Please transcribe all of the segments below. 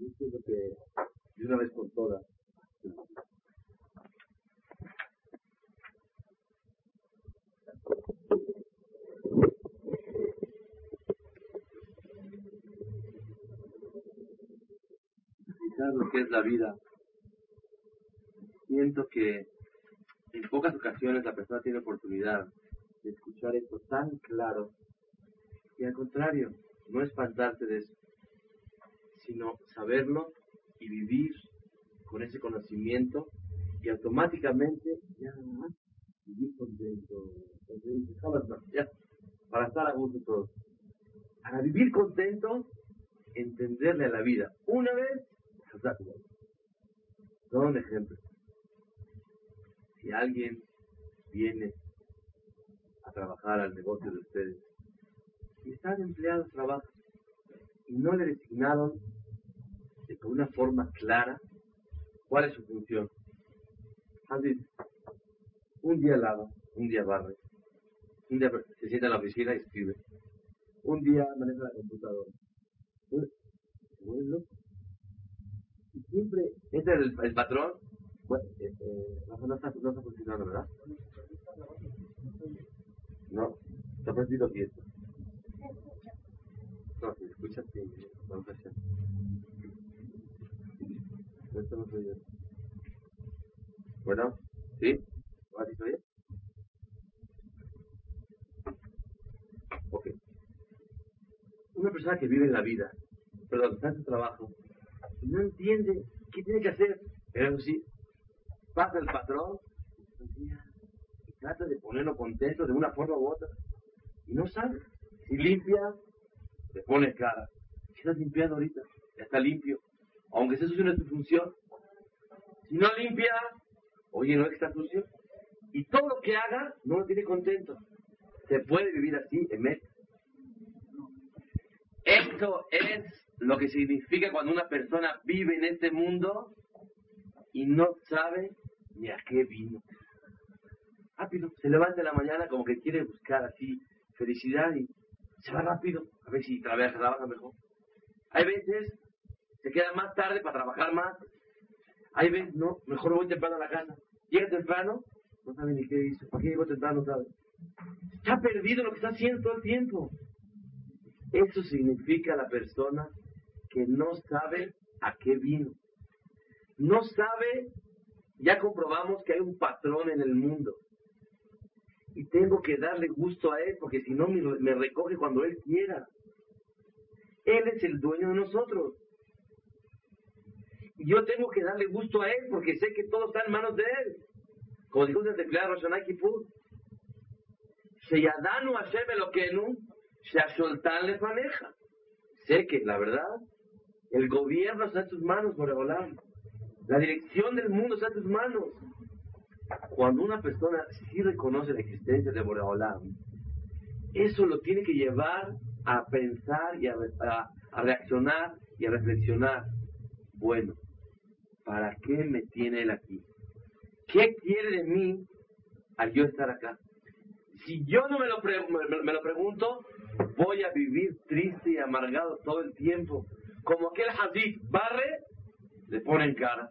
Es lo que de una vez por todas lo que es la vida, siento que en pocas ocasiones la persona tiene oportunidad de escuchar esto tan claro. Y al contrario, no espantarse de eso, sino saberlo y vivir con ese conocimiento y automáticamente ya vivir contento, para estar a gusto todos. Para vivir contento, entenderle a la vida. Una vez, todo un ejemplo. Si alguien viene a trabajar al negocio de ustedes están empleados trabajan y no le designaron de una forma clara cuál es su función. Así, un día lava, un día barre, un día se sienta en la oficina y escribe, un día maneja la computadora. Bueno, y siempre, ¿este es el, el patrón? Bueno, eh, eh, no, está, no está funcionando, ¿verdad? No, está perdido quieto. No, si escucha, sí, vamos a hacer. Esto no soy yo. Bueno, ¿sí? ¿Lo has dicho bien? Ok. Una persona que vive en la vida, perdón, está en su trabajo, no entiende qué tiene que hacer, pero sí, pasa el patrón y trata de ponerlo contento de una forma u otra, y no sabe. Si limpia, le pone cara. Si estás limpiando ahorita, ya está limpio. Aunque eso no es tu función. Si no limpia, oye, no es está sucio. Y todo lo que haga, no lo tiene contento. Se puede vivir así, en Esto es lo que significa cuando una persona vive en este mundo y no sabe ni a qué vino. Rápido, se levanta en la mañana como que quiere buscar así felicidad y se va rápido a ver si trabaja, trabaja mejor. Hay veces se queda más tarde para trabajar más. Hay veces, no, mejor voy temprano a la casa. Llega temprano, no sabe ni qué hizo. ¿Para qué llegó temprano? No sabe. Está perdido lo que está haciendo todo el tiempo. Eso significa la persona que no sabe a qué vino. No sabe, ya comprobamos que hay un patrón en el mundo. Y tengo que darle gusto a él porque si no me, recoge cuando él quiera. Él es el dueño de nosotros. Y yo tengo que darle gusto a él porque sé que todo está en manos de él. Como dijo el declarado Roshanay Kippur. Sheyadanu Hashem Elokeenu, Sheasholtan le maneja. Sé que, la verdad, el gobierno está en tus manos, Boreolam. La dirección del mundo está en tus manos. Cuando una persona sí reconoce la existencia de Boreolam, eso lo tiene que llevar a pensar y a, reaccionar y a reflexionar. Bueno, ¿para qué me tiene él aquí? ¿Qué quiere de mí al yo estar acá? Si yo no me lo, me lo pregunto, voy a vivir triste y amargado todo el tiempo como aquel hadith, barre, le pone en cara.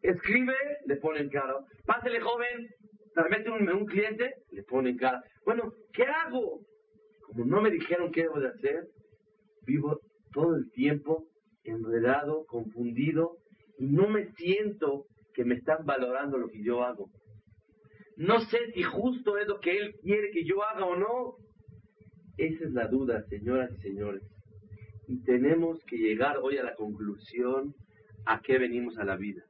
Escribe, le pone en cara. Pásele joven, mete un, un cliente, le pone en cara. Bueno, ¿qué hago? No me dijeron qué debo de hacer, vivo todo el tiempo enredado, confundido, y no me siento que me están valorando lo que yo hago. No sé si justo es lo que Él quiere que yo haga o no. Esa es la duda, señoras y señores. Y tenemos que llegar hoy a la conclusión a qué venimos a la vida.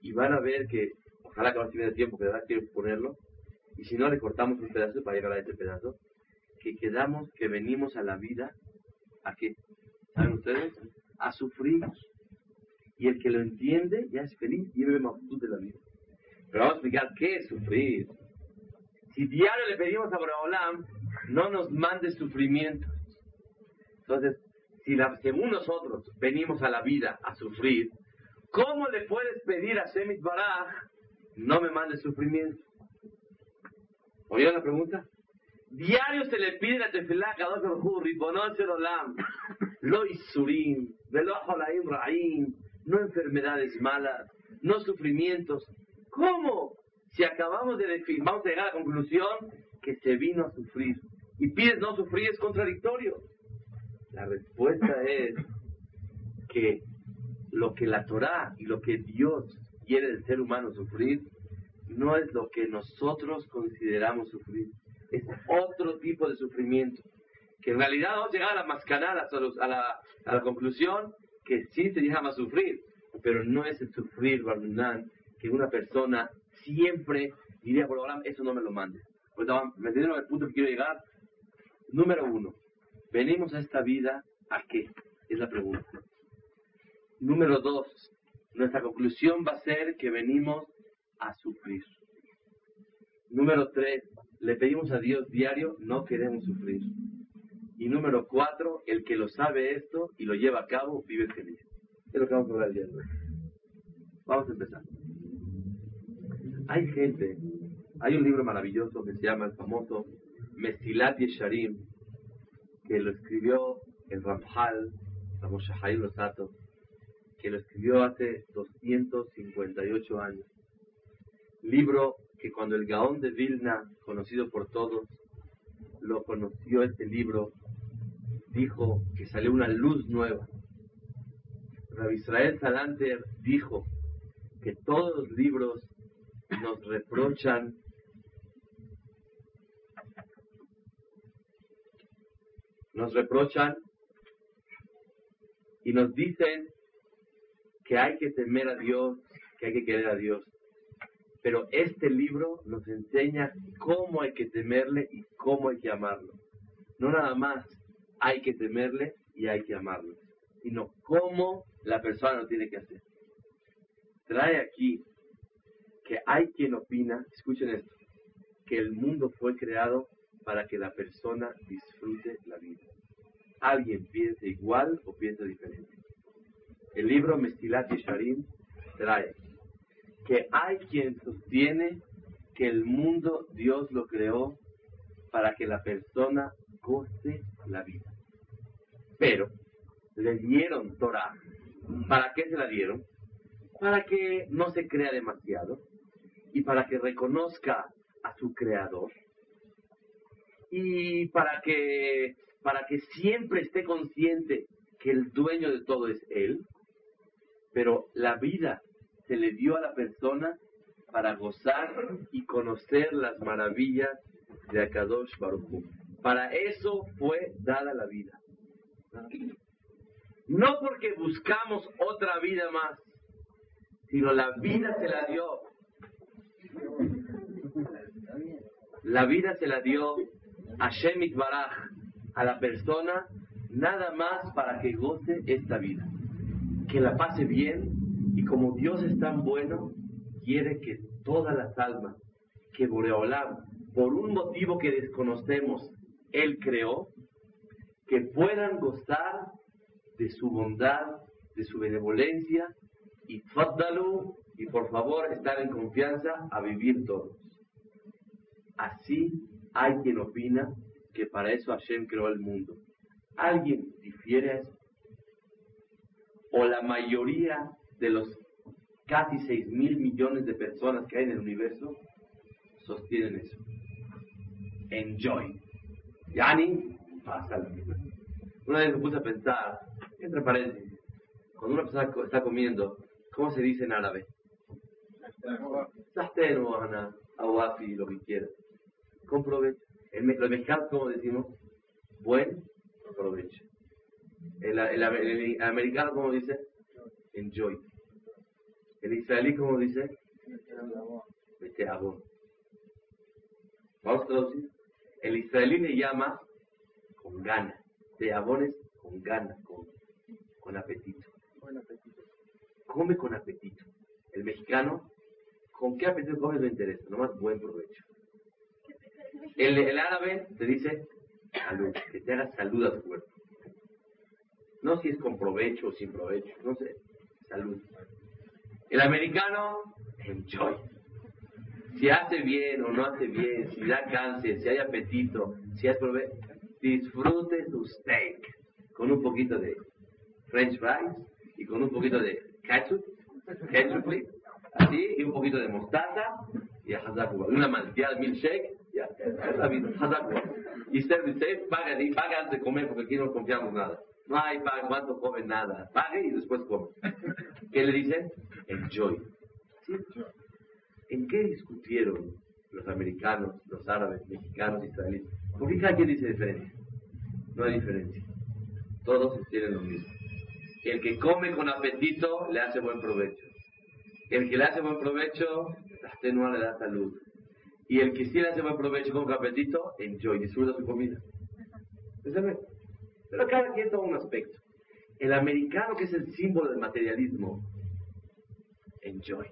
Y van a ver que, ojalá que no el tiempo, que de verdad quiero ponerlo, y si no le cortamos un pedazo para llegar a este pedazo, que quedamos, que venimos a la vida, ¿a qué? ¿Saben ustedes? A sufrir. Y el que lo entiende ya es feliz y vive magnitud de la vida. Pero vamos a explicar qué es sufrir. Si diario le pedimos a Abraham, no nos mande sufrimiento. Entonces, si según nosotros venimos a la vida a sufrir, ¿cómo le puedes pedir a Shemit Baraj no me mande sufrimiento? ¿Oyeron la pregunta? Diario se le pide la tefilá a Kadosh Baruj Ribonon Olam, lo isurim, velo holaim ra'im, no enfermedades malas, no sufrimientos. ¿Cómo? Si acabamos de definir, vamos a llegar a la conclusión que se vino a sufrir. Y pides no sufrir es contradictorio. La respuesta es que lo que la Torah y lo que Dios quiere del ser humano sufrir no es lo que nosotros consideramos sufrir. Es otro tipo de sufrimiento. Que en realidad vamos a llegar a la a la, a la conclusión que sí se llama sufrir, pero no es el sufrir, Barminan, que una persona siempre diría, por ahora, eso no me lo mandes. ¿Me entienden el punto que quiero llegar? Número uno, venimos a esta vida a qué? Es la pregunta. Número dos, nuestra conclusión va a ser que venimos a sufrir. Número tres, le pedimos a Dios diario, no queremos sufrir. Y número cuatro, el que lo sabe esto y lo lleva a cabo, vive feliz. Es lo que vamos a hablar hoy. Vamos a empezar. Hay gente, hay un libro maravilloso que se llama el famoso Mesilat Yesharim, que lo escribió el Ramjal, Haim Rosato, que lo escribió hace 258 años. Libro que cuando el Gaón de Vilna, conocido por todos, lo conoció este libro, dijo que salió una luz nueva. Rabbi Israel Salanter dijo que todos los libros nos reprochan nos reprochan y nos dicen que hay que temer a Dios, que hay que querer a Dios. Pero este libro nos enseña cómo hay que temerle y cómo hay que amarlo. No nada más hay que temerle y hay que amarlo, sino cómo la persona lo tiene que hacer. Trae aquí que hay quien opina, escuchen esto, que el mundo fue creado para que la persona disfrute la vida. Alguien piensa igual o piensa diferente. El libro Mestilat Yesharim trae que hay quien sostiene que el mundo Dios lo creó para que la persona goce la vida. Pero le dieron Torah. ¿Para qué se la dieron? Para que no se crea demasiado y para que reconozca a su creador y para que para que siempre esté consciente que el dueño de todo es él pero la vida se le dio a la persona para gozar y conocer las maravillas de Akadosh Baruch Para eso fue dada la vida. No porque buscamos otra vida más, sino la vida se la dio. La vida se la dio a Shemit Baraj, a la persona, nada más para que goce esta vida que la pase bien y como Dios es tan bueno, quiere que todas las almas que Boreolam, por un motivo que desconocemos, Él creó, que puedan gozar de su bondad, de su benevolencia y y por favor estar en confianza a vivir todos. Así hay quien opina que para eso Hashem creó el mundo. ¿Alguien difiere a eso? o la mayoría de los casi 6 mil millones de personas que hay en el universo sostienen eso. Enjoy. Yani, pasa Una vez me puse a pensar, entre paréntesis, cuando una persona está comiendo, ¿cómo se dice en árabe? awafi, lo que quiera. Con provecho. Los mexicanos, ¿cómo decimos? Buen provecho. El, el, americano, como dice? Enjoy. El israelí, como dice? Vete a Vamos a traducir. El israelí le llama con ganas. De abones con ganas, con, con apetito. Come con apetito. El mexicano, ¿con qué apetito come? No interesa, nomás buen provecho. El, el árabe te dice salud, que te haga salud a tu cuerpo. No si es con provecho o sin provecho, no sé. Salud. El americano, enjoy. si hace bien o no hace bien, si da cáncer, si hay apetito, si hay problema, disfrute su steak con un poquito de french fries y con un poquito de ketchup, ketchup, así, y un poquito de mostaza y a Una manteada milkshake, Y usted paga, y paga antes de comer porque aquí no confiamos nada. No hay paga, cuánto come nada. Pague y después come. ¿Qué le dicen? Enjoy. ¿En qué discutieron los americanos, los árabes, mexicanos, israelíes? ¿Por qué cada quien dice diferencia? No hay diferencia. Todos tienen lo mismo. El que come con apetito le hace buen provecho. El que le hace buen provecho, no le da salud. Y el que sí le hace buen provecho con apetito, enjoy, disfruta su comida. Pero cada quien toma un aspecto. El americano, que es el símbolo del materialismo, enjoy.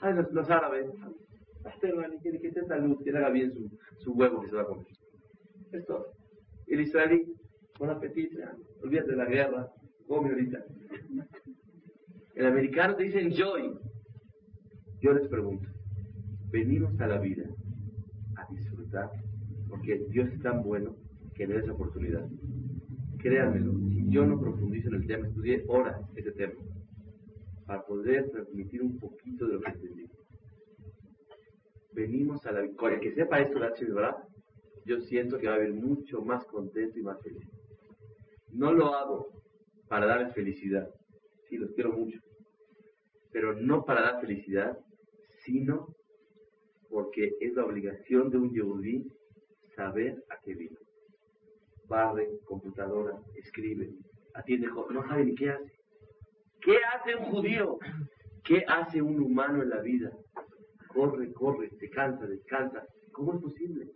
Ay, los, árabes, que, que esté salud, que haga bien su, su, huevo que se va a comer. Esto. El israelí, con apetito, olvídate de la guerra, come ahorita. El americano te dice enjoy. Yo les pregunto, venimos a la vida a disfrutar, porque Dios es tan bueno que me da esa oportunidad. Créanmelo, si yo no profundizo en el tema, estudié horas ese tema, para poder transmitir un poquito de lo que entendí. Venimos a la el que sepa esto, ¿verdad? Yo siento que va a haber mucho más contento y más feliz. No lo hago para darles felicidad, sí, los quiero mucho, pero no para dar felicidad, sino porque es la obligación de un yehudí saber a qué vino. Barre, computadora, escribe, atiende, no sabe ni qué hace. ¿Qué hace un judío? ¿Qué hace un humano en la vida? Corre, corre, se cansa, descansa. ¿Cómo es posible?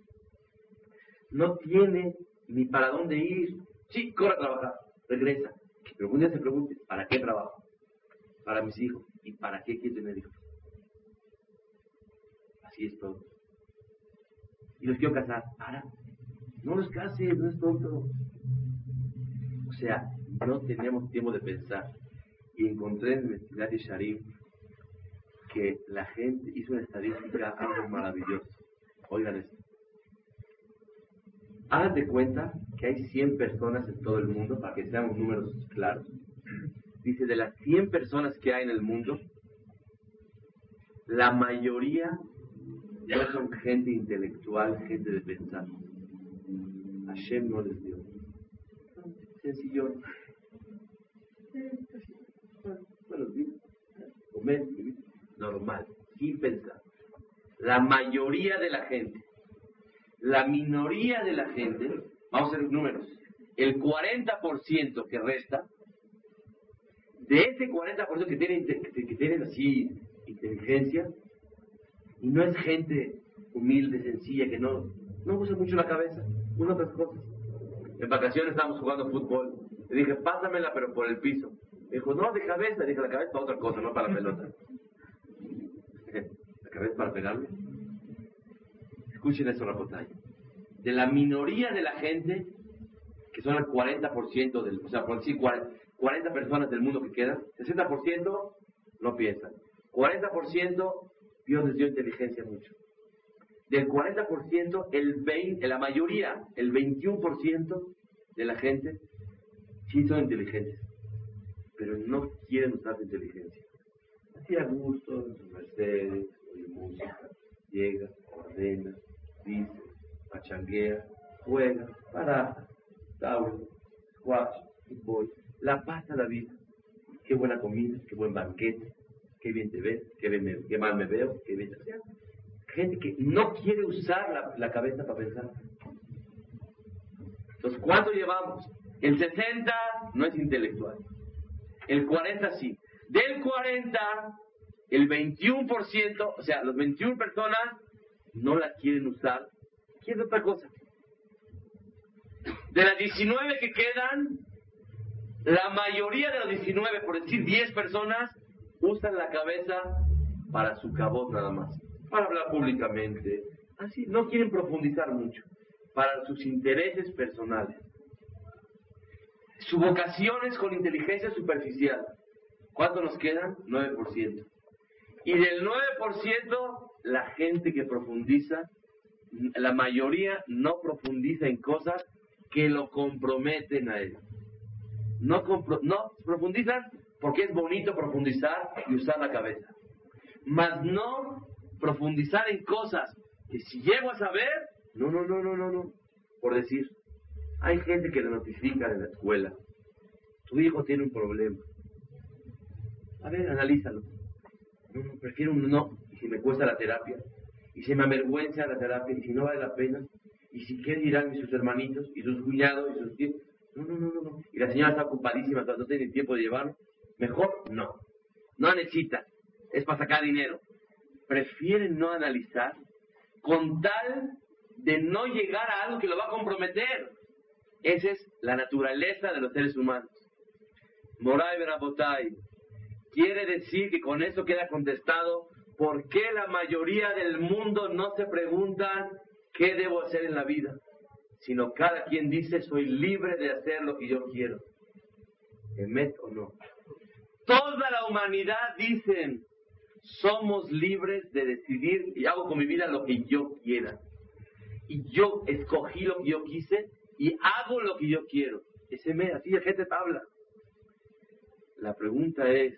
No tiene ni para dónde ir. Sí, corre a trabajar, regresa. Pero un día se pregunte, ¿para qué trabajo? Para mis hijos. ¿Y para qué quiere tener hijos? Así es todo. Y los quiero casar. Para. No los cases, no es tonto. O sea, no tenemos tiempo de pensar. Y encontré en el de Sharif que la gente hizo una estadística algo maravilloso. Oigan esto. Hagan de cuenta que hay 100 personas en todo el mundo, para que seamos números claros. Dice, de las 100 personas que hay en el mundo, la mayoría no son gente intelectual, gente de pensar. Hashem no les dio. Sencillo. Bueno, comer, normal, sin pensar. La mayoría de la gente, la minoría de la gente, vamos a hacer números, el 40% que resta, de ese 40% que tienen, que tienen así inteligencia, y no es gente humilde, sencilla, que no, no usa mucho la cabeza, usa otras cosas. En vacaciones estábamos jugando fútbol. Le dije, pásamela, pero por el piso. Me dijo, no, de cabeza. Dije, la cabeza para otra cosa, no para la pelota. ¿La cabeza para pegarle? Escuchen eso, batalla. De la minoría de la gente, que son el 40% del, o sea, por decir 40 personas del mundo que quedan, 60% no piensan. 40% Dios les dio inteligencia mucho. Del 40%, el 20, la mayoría, el 21% de la gente sí son inteligentes, pero no quieren usar su inteligencia. Así a gusto, en su Mercedes, oye música, llega, ordena, dice, pachanguea, juega, para, tauro, squash, fútbol, la pasa la vida. Qué buena comida, qué buen banquete, qué bien te ves, qué, bien qué mal me veo, qué bien te Gente que no quiere usar la, la cabeza para pensar. Entonces, ¿cuánto llevamos? El 60 no es intelectual. El 40 sí. Del 40, el 21%, o sea, los 21 personas no la quieren usar. Quieren otra cosa. De las 19 que quedan, la mayoría de los 19, por decir 10 personas, usan la cabeza para su cabot nada más, para hablar públicamente, así, no quieren profundizar mucho, para sus intereses personales. Su vocación es con inteligencia superficial. ¿Cuánto nos quedan? 9%. Y del 9%, la gente que profundiza, la mayoría no profundiza en cosas que lo comprometen a él. No, no profundizan porque es bonito profundizar y usar la cabeza. Mas no profundizar en cosas que si llego a saber, no, no, no, no, no, no. Por decir, hay gente que le notifica de la escuela, tu hijo tiene un problema. A ver, analízalo. No, no, prefiero un no, y si me cuesta la terapia, y si me avergüenza la terapia, y si no vale la pena, y si qué dirán sus hermanitos, y sus cuñados, y sus tíos. No, no, no, no, Y la señora está ocupadísima, no tiene tiempo de llevarlo. Mejor no. No necesita. Es para sacar dinero. Prefieren no analizar con tal de no llegar a algo que lo va a comprometer. Esa es la naturaleza de los seres humanos. Moray Berabotay quiere decir que con eso queda contestado por qué la mayoría del mundo no se preguntan qué debo hacer en la vida, sino cada quien dice soy libre de hacer lo que yo quiero. ¿Emet o no? Toda la humanidad dicen somos libres de decidir y hago con mi vida lo que yo quiera. Y yo escogí lo que yo quise y hago lo que yo quiero. Ese me, así la gente habla. La pregunta es,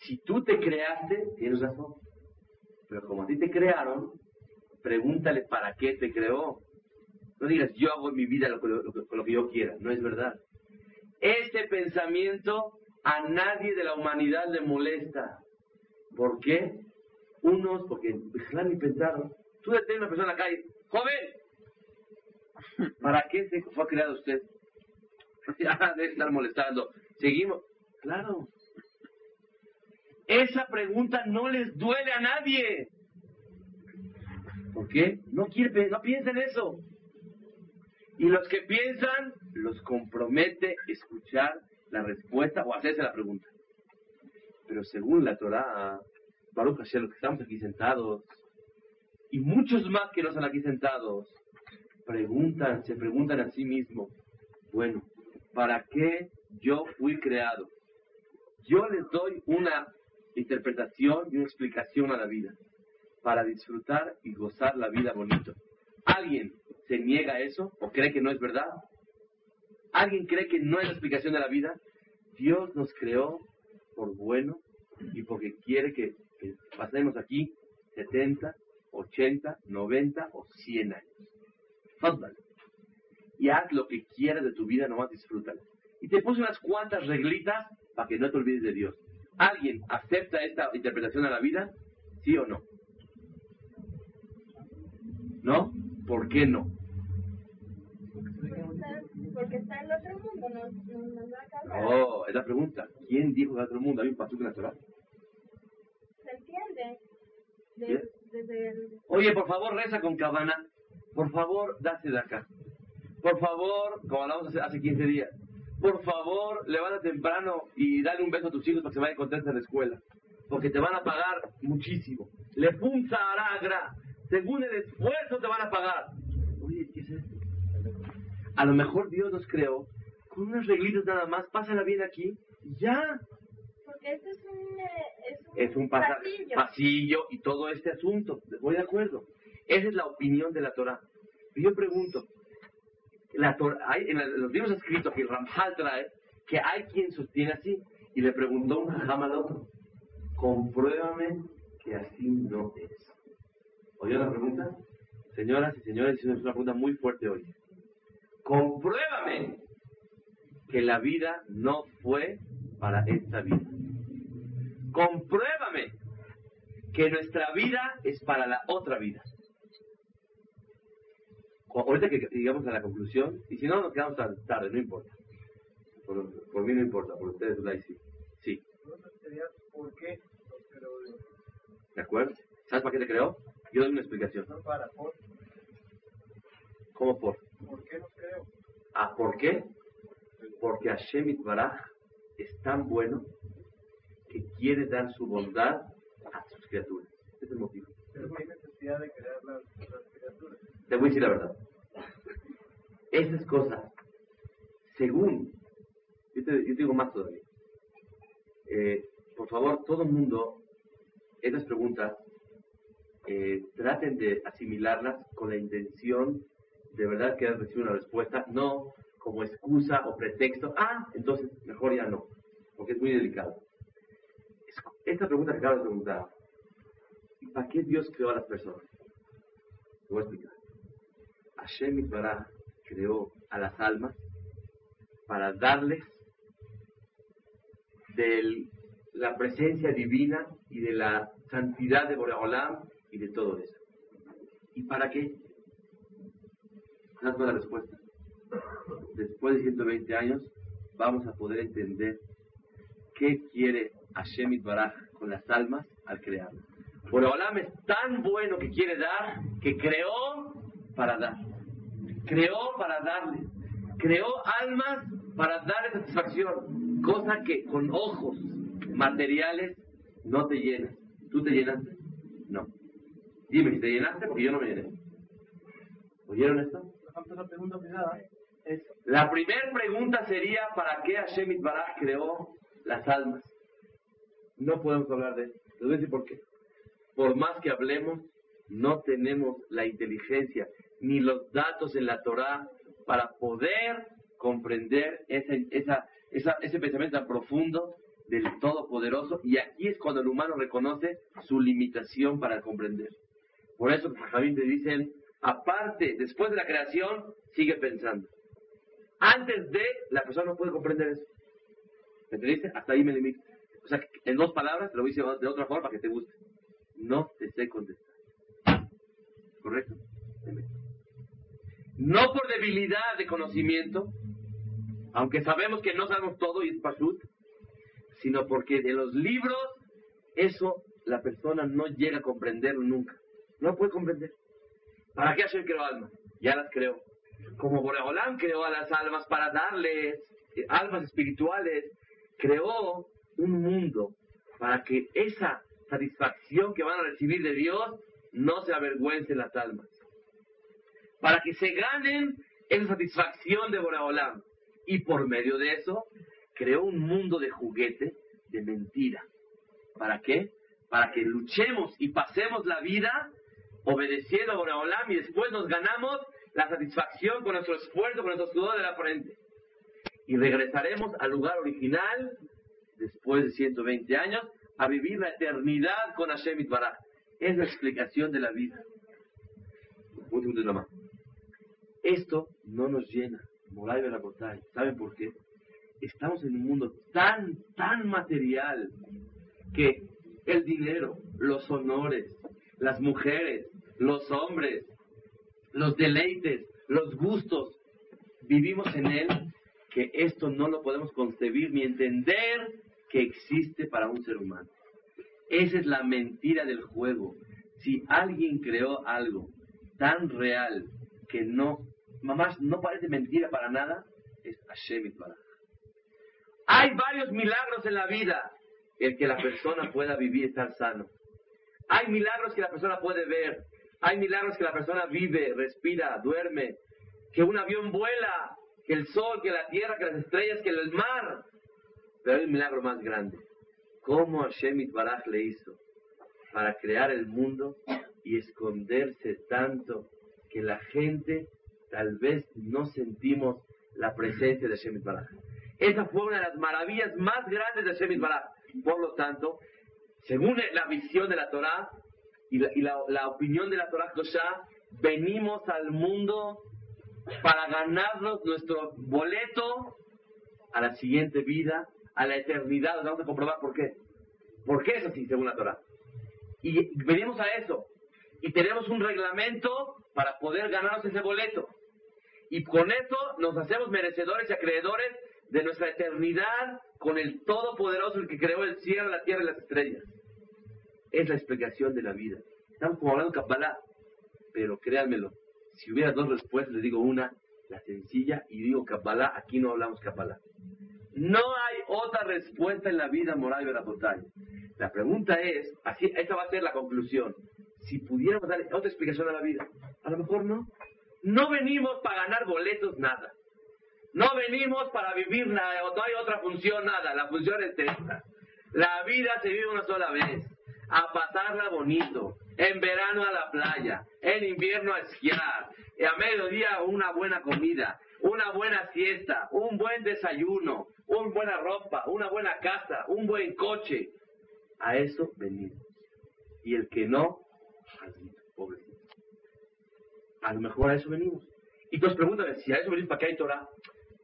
si tú te creaste, tienes razón. Pero como a ti te crearon, pregúntale para qué te creó. No digas, yo hago en mi vida lo, lo que yo quiera. No es verdad. Este pensamiento a nadie de la humanidad le molesta. ¿Por qué? Unos, porque ni pensaron. Tú a una persona la calle, joven, ¿para qué fue creado usted? ya debe estar molestando. Seguimos. Claro. Esa pregunta no les duele a nadie. ¿Por qué? No, quiere, no piensen eso. Y los que piensan, los compromete escuchar la respuesta o hacerse la pregunta. Pero según la Torah, Baruch Hashem, los que estamos aquí sentados, y muchos más que no están aquí sentados, preguntan, se preguntan a sí mismos, bueno, ¿para qué yo fui creado? Yo les doy una interpretación y una explicación a la vida, para disfrutar y gozar la vida bonito. ¿Alguien se niega a eso o cree que no es verdad? ¿Alguien cree que no es la explicación de la vida? Dios nos creó por bueno y porque quiere que, pasemos aquí 70, 80, 90 o 100 años. Y haz lo que quieras de tu vida, nomás disfrútalo. Y te puse unas cuantas reglitas para que no te olvides de Dios. ¿Alguien acepta esta interpretación a la vida? ¿Sí o no? ¿No? ¿Por qué no? Porque está en el otro mundo, no, no, no, es la pregunta. ¿Quién dijo el otro mundo? ¿Hay un pasuk en la Torah? Desde el... Oye, por favor, reza con cabana. Por favor, date de acá. Por favor, como hablamos hace, hace 15 días, por favor, levanta temprano y dale un beso a tus hijos para que se vayan contentos a la escuela. Porque te van a pagar muchísimo. Le punza aragra. Según el esfuerzo te van a pagar. Oye, ¿qué es esto? A lo mejor Dios nos creó con unas reglitas nada más. Pásala bien aquí y ya. Esto es un, eh, es un, pasillo. pasillo y todo este asunto. Voy de acuerdo. Esa es la opinión de la Torah. Y yo pregunto, la hay, en los libros escritos que el Ramjal trae que hay quien sostiene así y le preguntó un jajam al otro, compruébame que así no es. ¿Oyó la pregunta? Señoras y señores, es una pregunta muy fuerte hoy. Compruébame que la vida no fue para esta vida. Compruébame que nuestra vida es para la otra vida ahorita que llegamos a la conclusión, y si no, nos quedamos tarde, no importa. Por, mí no importa, por ustedes la sí. Sí. ¿Por qué ¿De acuerdo? ¿Sabes para qué te creó? Yo doy una explicación. No, para, por. ¿Cómo por? ¿Por qué nos creó? Ah, ¿por qué? Porque Hashem Baraj es tan bueno que quiere dar su bondad a sus criaturas. Ese es el motivo. Pero no hay necesidad de crear las, las criaturas. Te voy a decir la verdad. Esas cosas, según, yo te, digo más todavía, eh, por favor, todo el mundo, esas preguntas, eh, traten de asimilarlas con la intención de verdad que recibir una respuesta, no como excusa o pretexto. Ah, entonces mejor ya no, porque es muy delicado. Esta pregunta que acabo de preguntar, ¿para qué Dios creó a las personas? Te voy a explicar. Hashem Itbaraj creó a las almas para darles de la presencia divina y de la santidad de Boreolam y de todo eso. ¿Y para qué? Esa la respuesta. Después de 120 años vamos a poder entender qué quiere Hashem Baraj con las almas al crearlas. Boreolam es tan bueno que quiere dar que creó para dar. Creó para darle. Creó almas para darle satisfacción. Cosa que con ojos materiales no te llenas. ¿Tú te llenaste? No. Dime si te llenaste porque yo no me llené. ¿Oyeron esto? La primera pregunta sería ¿para qué Hashem Itbaraj creó las almas? No podemos hablar de eso. Les voy a decir por qué. Por más que hablemos, no tenemos la inteligencia ni los datos en la Torah para poder comprender ese, esa, ese pensamiento tan profundo del Todopoderoso. Y aquí es cuando el humano reconoce su limitación para comprender. Por eso Javín te dicen, aparte, después de la creación, sigue pensando. Antes de, la persona no puede comprender eso. ¿Me entendiste? Hasta ahí me limito. O sea, en dos palabras, lo voy a decir de otra forma para que te guste. No te sé contestar. ¿Correcto? No por debilidad de conocimiento, aunque sabemos que no sabemos todo y es pashut, sino porque de los libros eso la persona no llega a comprenderlo nunca. No puede comprender. ¿Para qué Hashem creó almas? Ya las creó. Como Boreolán creó a las almas para darles eh, almas espirituales, creó un mundo para que esa satisfacción que van a recibir de Dios no se avergüencen las almas. Para que se ganen esa satisfacción de Boreolam. Y por medio de eso, creó un mundo de juguete, de mentira. ¿Para qué? Para que luchemos y pasemos la vida obedeciendo a Boreolam y después nos ganamos la satisfacción con nuestro esfuerzo, con nuestro sudor de la frente. Y regresaremos al lugar original después de 120 años a vivir la eternidad con Hashem Itbaraj. Es la explicación de la vida. Esto no nos llena. Moray Belabotay. ¿Saben por qué? Estamos en un mundo tan, tan material que el dinero, los honores, las mujeres, los hombres, los deleites, los gustos, vivimos en él que esto no lo podemos concebir ni entender que existe para un ser humano. Esa es la mentira del juego. Si alguien creó algo tan real que no, mamás, no parece mentira para nada, es Hashem. Hay varios milagros en la vida. El que la persona pueda vivir estar sano. Hay milagros que la persona puede ver. Hay milagros que la persona vive, respira, duerme. Que un avión vuela. Que el sol, que la tierra, que las estrellas, que el mar. Pero hay un milagro más grande. ¿Cómo Hashem Baraj le hizo para crear el mundo y esconderse tanto que la gente tal vez no sentimos la presencia de Hashem? Esa fue una de las maravillas más grandes de Hashem. Por lo tanto, según la visión de la Torah y la, opinión de la Torah Kosha, venimos al mundo para ganarnos nuestro boleto a la siguiente vida a la eternidad. Vamos a comprobar por qué. ¿Por qué es así, según la Torah? Y venimos a eso. Y tenemos un reglamento para poder ganarnos ese boleto. Y con eso nos hacemos merecedores y acreedores de nuestra eternidad con el Todopoderoso, el que creó el cielo, la tierra y las estrellas. Es la explicación de la vida. Estamos como hablando de Kabbalah, pero créanmelo, si hubiera dos respuestas, les digo una, la sencilla, y digo Kabbalah, aquí no hablamos Kabbalah. No hay otra respuesta en la vida moral y verapotay. La pregunta es, así, esta va a ser la conclusión. Si pudiéramos dar otra explicación a la vida, a lo mejor no. No venimos para ganar boletos, nada. No venimos para vivir nada, no hay otra función, nada. La función es esta. La vida se vive una sola vez. a pasarla bonito, en verano a la playa, en invierno a esquiar, y a mediodía una buena comida, una buena siesta, un buen desayuno, una buena ropa, una buena casa, un buen coche. A eso venimos. Y el que no, pobrecito. A lo mejor a eso venimos. Y tú pregúntame, si a eso venimos, ¿para qué hay Torah?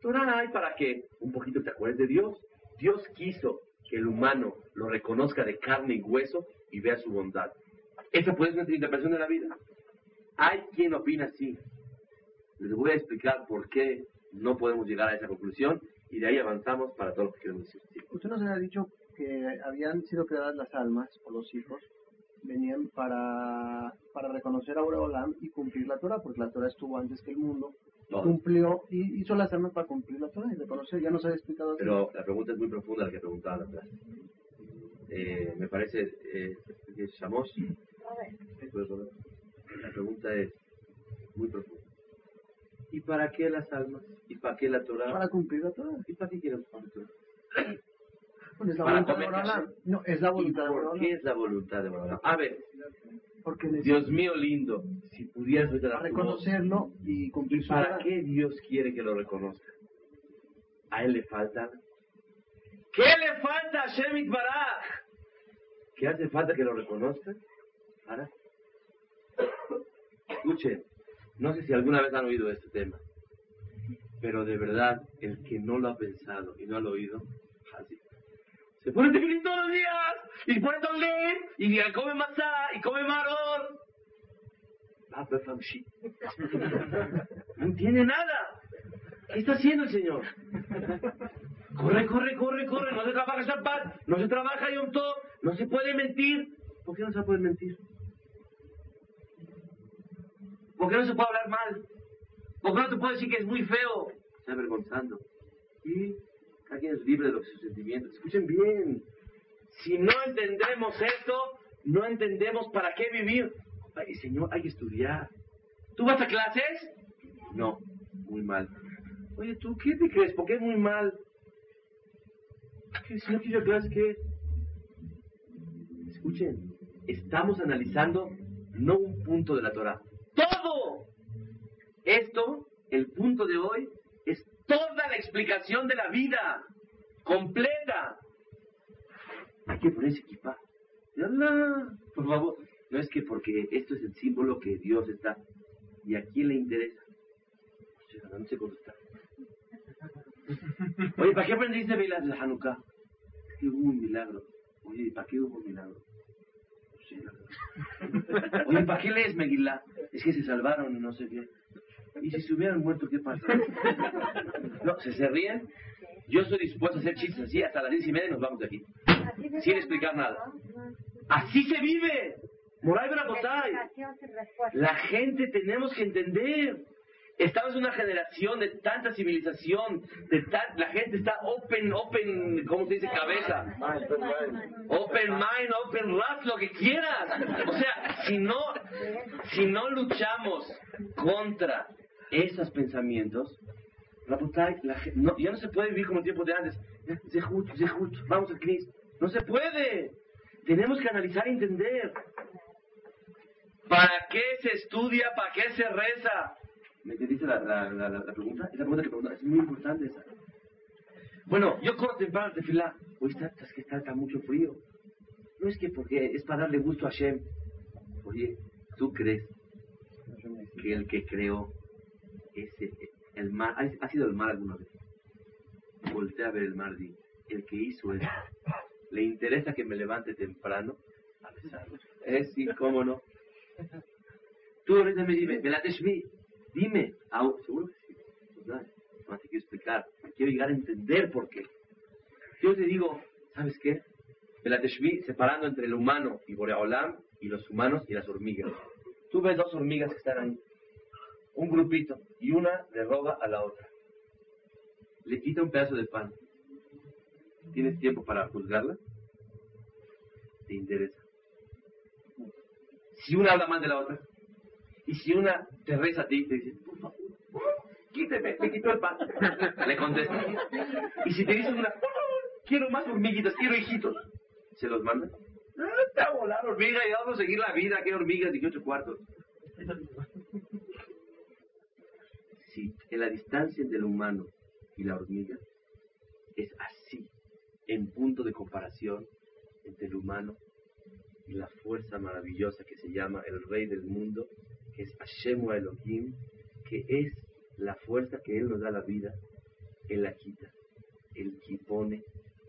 Torah hay para que un poquito te acuerdes de Dios. Dios quiso que el humano lo reconozca de carne y hueso y vea su bondad. Esa puede ser nuestra interpretación de la vida. Hay quien opina así. Les voy a explicar por qué no podemos llegar a esa conclusión y de ahí avanzamos para todo lo que queremos decir. Usted nos había dicho que habían sido creadas las almas o los hijos, venían para, para reconocer a Olam y cumplir la Torah, porque la Torah estuvo antes que el mundo. Todo. Cumplió y hizo las almas para cumplir la Torah y reconocer. Ya nos había explicado. así. Pero la pregunta es muy profunda la que preguntaban atrás. Eh, me parece eh, que bueno, La pregunta es muy profunda. ¿Y para qué las almas? ¿Y para qué la Torah? Para cumplir la Torah. ¿Y para qué quieren la Torah? Pues es la Para voluntad de. No, es la ¿Y voluntad de por qué es la voluntad de Borolam? A ver, Porque Dios mío lindo, si pudieras reconocerlo y cumplir ¿Y su para qué Dios quiere que lo reconozca? A él le falta. ¿Qué le falta a Shemit Baraj? ¿Qué hace falta que lo reconozca? Para. Escuchen, no sé si alguna vez han oído este tema, pero de verdad, el que no lo ha pensado y no ha oído, así. Se pone tefilín todos los días, y pone tolín, y come masá, y come maror. Ah, pues. No entiende nada. ¿Qué está haciendo el Señor? Corre, corre, corre, corre. No se trabaja Shabbat, no se trabaja Yom Tov, no se puede mentir. ¿Por qué no se puede mentir? ¿Por qué no se puede hablar mal? ¿Por qué no te puede decir que es muy feo? Está avergonzando. Y cada quien es libre de los sus sentimientos. Escuchen bien. Si no entendemos esto, no entendemos para qué vivir. Ay, señor, hay que estudiar. ¿Tú vas a clases? No, muy mal. Oye, ¿tú qué te crees? ¿Por qué muy mal? ¿Qué, si no quiero clases, ¿qué? Escuchen, estamos analizando no un punto de la Torah, todo. Esto, el punto de hoy, es toda la explicación de la vida, completa. Hay que ponerse equipa. Yalá, Por favor, no es que porque esto es el símbolo que Dios está. ¿Y a quién le interesa? No sé contestar. Oye, ¿para qué aprendiste velas de Hanukkah? Que hubo un milagro. Oye, ¿para qué hubo un milagro? No sé, la verdad. Oye, ¿para qué lees Megillah? Es que se salvaron y no sé qué. ¿Y si se hubieran muerto, qué pasa? No, ¿se, se ríen? Yo estoy dispuesto a hacer chistes así hasta las diez y media y nos vamos de aquí. Sin explicar nada. Así se vive. Moray Brabotay. La gente tenemos que entender. Estamos en una generación de tanta civilización, de la gente está open, open, ¿cómo se dice? Cabeza. Open mind, open rat, lo que quieras. O sea, si no, si no luchamos contra esos pensamientos, la no, ya no se puede vivir como en tiempos de antes. Zehut, Zehut, vamos a Cristo. No se puede. Tenemos que analizar y entender. ¿Para qué se estudia? ¿Para qué se reza? ¿Me entendiste la, la, la, la- pregunta? Esa pregunta que pregunta es muy importante esa. Bueno, yo corro temprano de fila. Hoy está, es que está, está mucho frío. No es que porque es para darle gusto a Shem. Oye, ¿tú crees que el que creó ese, el mar, ha, ha sido el mar alguna vez? Voltea a ver el mar, di, el que hizo eso, ¿le interesa que me levante temprano? A besarlo. Eh, sí, cómo no. Tú ahorita me dime, me la dime, ah, seguro que sí. Pues nada, no te quiero explicar, quiero llegar a entender por qué. Yo te digo, ¿sabes qué? Belateshvi separando entre el humano y Boreolam y los humanos y las hormigas. Tú ves dos hormigas que están ahí, un grupito, y una le roba a la otra. Le quita un pedazo de pan. ¿Tienes tiempo para juzgarla? Te interesa. Si una habla más de la otra, y si una te reza a ti, te dice, por favor, quíteme, me quitó el pan. Le contestas. Y si te dice una, por favor, quiero más hormiguitas, quiero hijitos, ¿se los manda? Ah, está volar hormiga y vamos a seguir la vida. ¿Qué hormigas? 18 cuartos. Sí, en la distancia entre el humano y la hormiga es así, en punto de comparación entre el humano y la fuerza maravillosa que se llama el Rey del Mundo, es Hashem o Elohim, que es la fuerza que Él nos da la vida, Él la quita. Él pone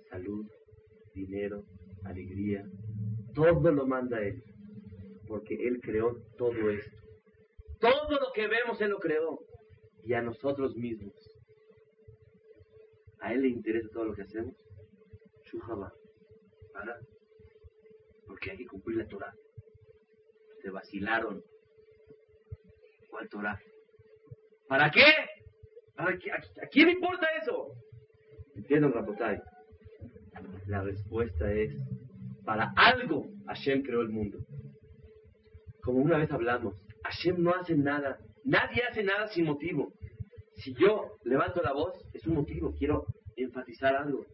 salud, dinero, alegría, todo lo manda Él, porque Él creó todo esto. Todo lo que vemos Él lo creó, y a nosotros mismos. ¿A Él le interesa todo lo que hacemos? Shuhaba. ¿Para? Porque hay que cumplir la Torah. Se vacilaron. ¿Cuál Torah? ¿Para qué? ¿A quién le importa eso? ¿Entienden, Rapotay? La respuesta es, para algo Hashem creó el mundo. Como una vez hablamos, Hashem no hace nada, nadie hace nada sin motivo. Si yo levanto la voz, es un motivo, quiero enfatizar algo.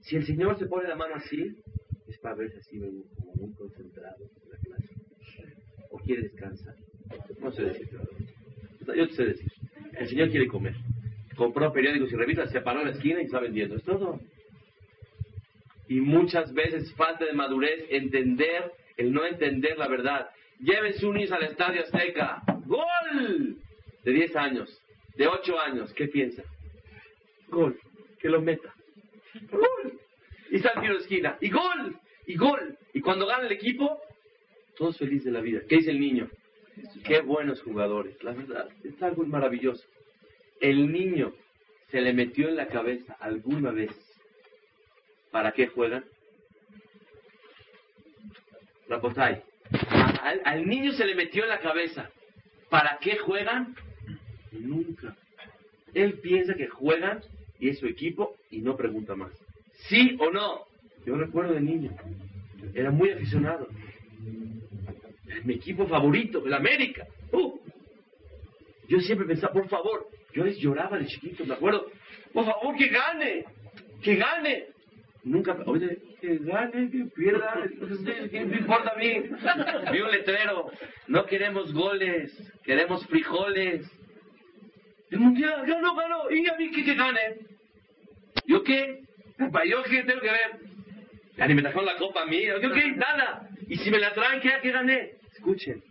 Si el Señor se pone la mano así, es para verse así como muy concentrado en la clase. O quiere descansar. No sé decir. Yo te sé decir. El Señor quiere comer. Compró periódicos y revistas, se paró en la esquina y está vendiendo. Es todo. Y muchas veces falta de madurez entender, el no entender la verdad. Llévense un al estadio Azteca. ¡Gol! De 10 años, de 8 años. ¿Qué piensa? Gol. Que lo meta. ¡Gol! Y tiro de esquina. Y gol. Y gol. Y cuando gana el equipo, todos felices de la vida. ¿Qué dice el niño? Qué buenos jugadores. La verdad, es algo maravilloso. El niño se le metió en la cabeza alguna vez ¿Para qué juegan? Rapotay. Al, al niño se le metió en la cabeza. ¿Para qué juegan? Nunca. Él piensa que juegan y es su equipo y no pregunta más. ¿Sí o no? Yo recuerdo de niño. Era muy aficionado. Mi equipo favorito, el América. Uh. Yo siempre pensaba, por favor, yo les lloraba de chiquito, me acuerdo. Por favor, que gane, que gane. Nunca, oye, que gane, que pierda, ¿qué me importa a mí? Vi un letrero, no queremos goles, queremos frijoles. El mundial, ganó, ganó, y a mí que, que gane. ¿Yo qué? ¿Yo qué tengo que ver? Ya ni me trajeron la copa a mí, ¿yo qué? Nada. Y si me la traen, ¿qué, que gané? Escuchen,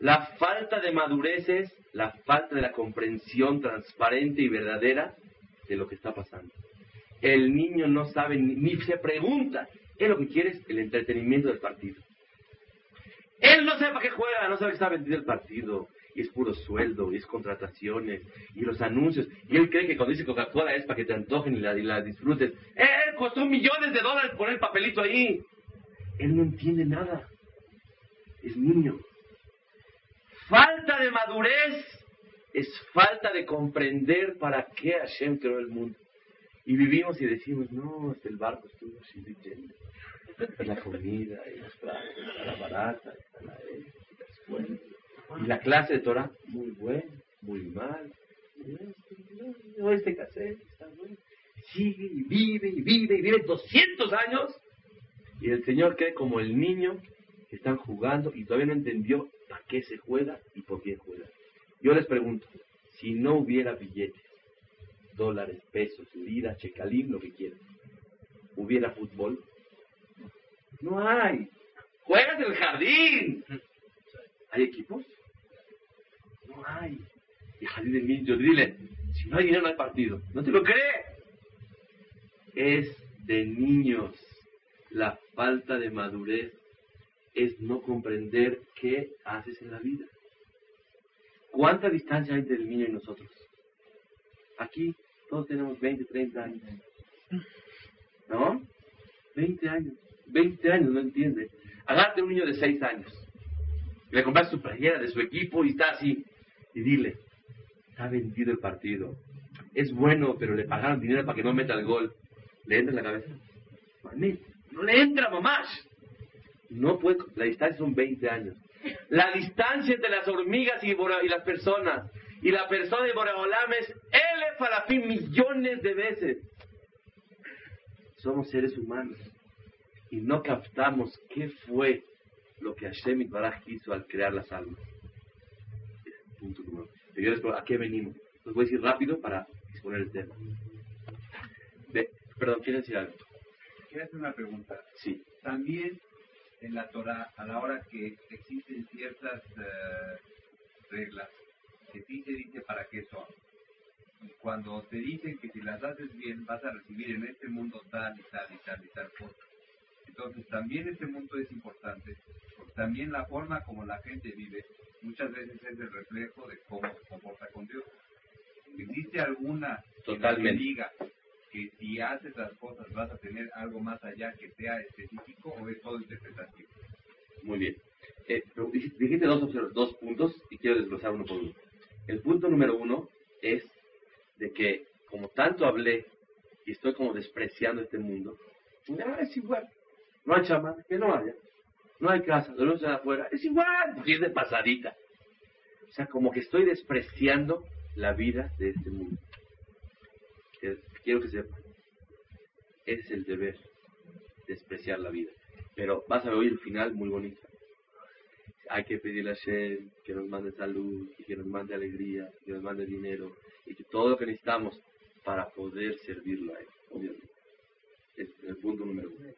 la falta de madurez es la falta de la comprensión transparente y verdadera de lo que está pasando el niño no sabe ni, se pregunta. Él lo que quiere es el entretenimiento del partido. Él no sabe para qué juega, no sabe que está vendido el partido. Y es puro sueldo, y es contrataciones, y los anuncios. Y él cree que cuando dice Coca-Cola es para que te antojen y la, y la disfrutes. Él costó millones de dólares poner el papelito ahí. Él no entiende nada. Es niño. Falta de madurez es falta de comprender para qué Hashem creó el mundo. Y vivimos y decimos, no, el barco estuvo así lleno. Y la comida, y las clases, la barata, y la, la escuela. Y la clase de Torah, muy buena, muy mal. No, este cassette está bueno. Sigue y vive y vive y vive 200 años. Y el Señor cree como el niño que están jugando y todavía no entendió para qué se juega y por qué juega. Yo les pregunto, si no hubiera billetes, dólares, pesos, liras, checalín, lo que quieras. ¿Hubiera fútbol? No hay. Juegas en el jardín. ¿Hay equipos? No hay. Y del Niño, dile, si no hay dinero no hay partido. ¿No te lo cree? Es de niños. La falta de madurez es no comprender qué haces en la vida. ¿Cuánta distancia hay entre el niño y nosotros? Aquí todos tenemos 20, 30 años. ¿No? 20 años. 20 años, no entiende. Agárrate un niño de 6 años. Le compras su playera de su equipo y está así. Y dile, está vendido el partido. Es bueno, pero le pagaron dinero para que no meta el gol. ¿Le entra en la cabeza? No le entra, mamás. No puede, la distancia son 20 años. La distancia entre las hormigas y, y las personas y la persona de Boreolam es para fin millones de veces. Somos seres humanos. y no captamos qué fue lo que Hashem Baraj quiso al crear las almas. Punto número. Yo les ¿a qué venimos? Les voy a decir rápido para exponer el tema. De, perdón, ¿quieren decir algo? Quiero hacer una pregunta. Sí. También en la Torah, a la hora que existen ciertas eh, reglas, que sí se dice para qué son. Y cuando te dicen que si las haces bien vas a recibir en este mundo tal y tal y tal y tal cosa. Entonces también este mundo es importante, porque también la forma como la gente vive muchas veces es el reflejo de cómo se comporta con Dios. ¿Existe alguna que diga que si haces las cosas vas a tener algo más allá que sea específico o es todo interpretativo? Muy bien. Eh, dijiste dos, dos puntos y quiero desglosar uno por uno. El punto número uno es de que como tanto hablé y estoy como despreciando este mundo, ah, es igual. No hay chama, que no haya. No hay casa, de luz afuera, es igual, porque es de pasadita. O sea, como que estoy despreciando la vida de este mundo. Quiero que sepan, ese es el deber, despreciar la vida. Pero vas a oír el final muy bonito. Hay que pedirle a Hashem que nos mande salud, y que nos mande alegría, que nos mande dinero, y que todo lo que necesitamos para poder servirlo a Él, obviamente. Es el punto número uno.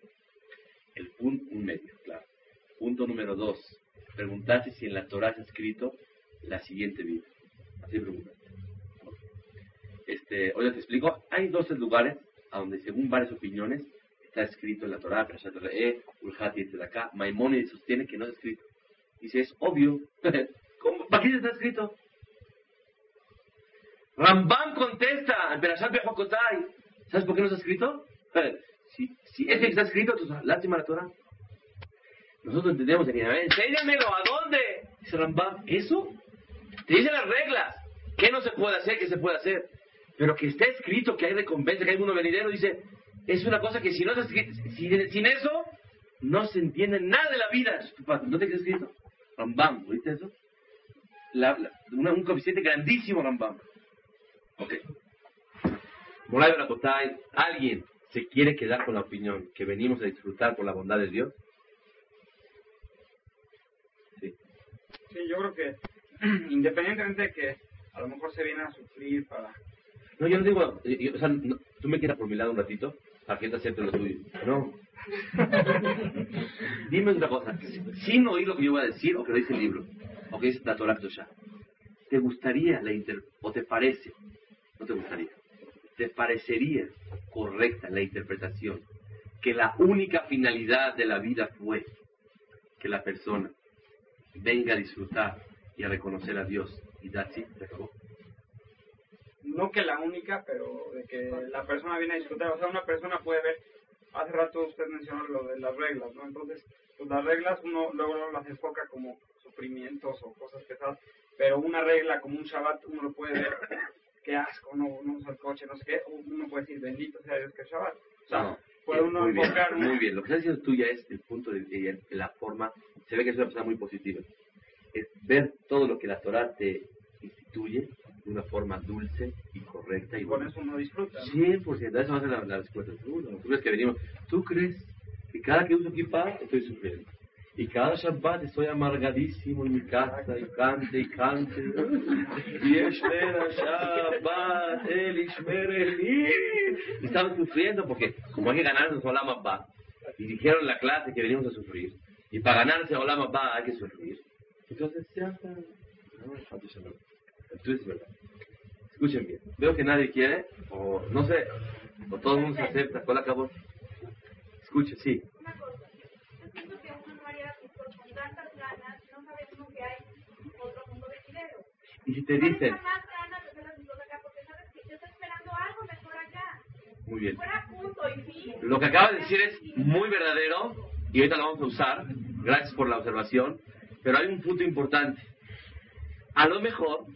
El punto, un medio, claro. Punto número dos. Preguntaste si en la Torah está escrito la siguiente vida. Así preguntaste. Este, oye, te explico. Hay 12 lugares a donde, según varias opiniones, está escrito en la Torah, Perashat Re'eh, Ulhati, acá. Maimónides sostiene que no está escrito. Dice, es obvio. ¿Cómo? ¿Para qué está escrito? Rambam contesta en Perashat Bejokotai. ¿Sabes por qué no está escrito? Si, si está escrito, entonces, lástima la Torah. Nosotros entendemos enséñamelo, ¿a dónde? Dice Rambam, ¿eso? Te dice las reglas. ¿Qué no se puede hacer? ¿Qué se puede hacer? Pero que está escrito que hay recompensa, que hay uno venidero, dice, es una cosa que si no está escrito, si- sin eso, no se entiende nada de la vida. ¿No te queda escrito? Rambam, ¿viste eso? La- la- una- un coeficiente grandísimo Rambam. Ok. Moray Barakotay, ¿alguien se quiere quedar con la opinión que venimos a disfrutar por la bondad de Dios? Sí. Sí, yo creo que independientemente de que a lo mejor se viene a sufrir para... No, yo no digo, eh, yo- o sea, no- tú me quieras por mi lado un ratito para que yo te acepte lo tuyo. No. Dime una cosa, sin oír lo que yo voy a decir o que lo dice el libro, o que dice la Torah ya. ¿Te gustaría la inter o te parece? No te gustaría. ¿Te parecería correcta la interpretación que la única finalidad de la vida fue que la persona venga a disfrutar y a reconocer a Dios y it, se acabó? No que la única, pero de que la persona viene a disfrutar. O sea, una persona puede ver, hace rato usted mencionó lo de las reglas, ¿no? Entonces, pues las reglas uno luego, las enfoca como sufrimientos o cosas pesadas, pero una regla como un Shabbat uno lo puede ver, qué asco, no, no usa el coche, no sé qué, uno puede decir, bendito sea Dios que es Shabbat. O sea, No, puede eh, uno muy enfocar muy bien. Lo que está diciendo tú ya es el punto de, de- de la forma. Se ve que es una persona muy positiva. Es ver todo lo que la Torah te instituye de una forma dulce y correcta y y con eso uno disfruta. ¿no? 100%, esa va a ser la, la respuesta. Tú, tú crees que venimos. Tú crees que cada que uso kippah estoy sufriendo. Y cada Shabbat estoy amargadísimo en mi casa y cante y cante. Y Shabbat, el. Y estamos sufriendo porque como hay que ganarnos Olam Abba, y dijeron en la clase que venimos a sufrir, y para ganarse Olam Abba hay que sufrir. Entonces ya está. Entonces verdad. Escuchen bien. Veo que nadie quiere, o no sé, o todo el mundo se acepta. ¿Cuál acabó? Escuchen, sí. Una cosa, yo siento que uno no haría por con tantas ganas, no sabe uno que hay otro mundo venidero. Y si te dicen, de muy bien. Lo que acaba de decir es muy verdadero y ahorita lo vamos a usar. Gracias por la observación. Pero hay un punto importante. A lo mejor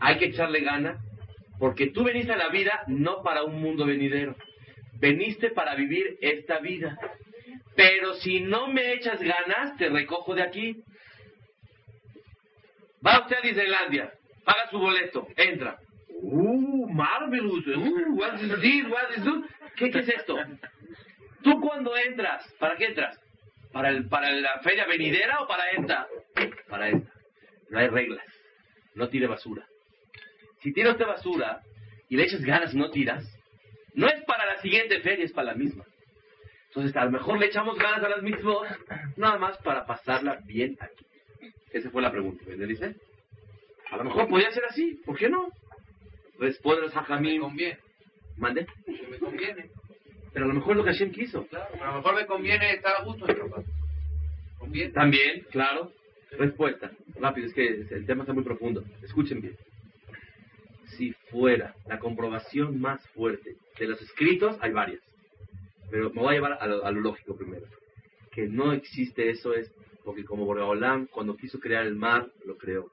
hay que echarle gana porque tú veniste a la vida no para un mundo venidero. Veniste para vivir esta vida. Pero si no me echas ganas, te recojo de aquí. Va usted a Disneylandia, paga su boleto, entra. Uh, marvelous. Uh, what is this? What is this? ¿Qué, ¿Qué es esto? Tú cuando entras, ¿para qué entras? ¿Para, el, ¿Para la feria venidera o para esta? Para esta. No hay reglas. No tire basura. Si tira usted basura y le echas ganas y no tiras, no es para la siguiente feria, es para la misma. Entonces, a lo mejor le echamos ganas a las mismas, nada más para pasarla bien aquí. Esa fue la pregunta, ¿me dice? A lo mejor podría ser así, ¿por qué no? Responde los Me hajamim. conviene. Mande. que Me conviene. Pero a lo mejor es lo que Hashem quiso. Claro, a lo mejor me conviene estar a gusto en. Conviene. También, claro. Respuesta. Rápido, es que el tema está muy profundo. Escuchen bien. Si fuera la comprobación más fuerte de los escritos, hay varias. Pero me voy a llevar a lo, lógico primero. Que no existe eso es porque como Boreolam, cuando quiso crear el mar, lo creó.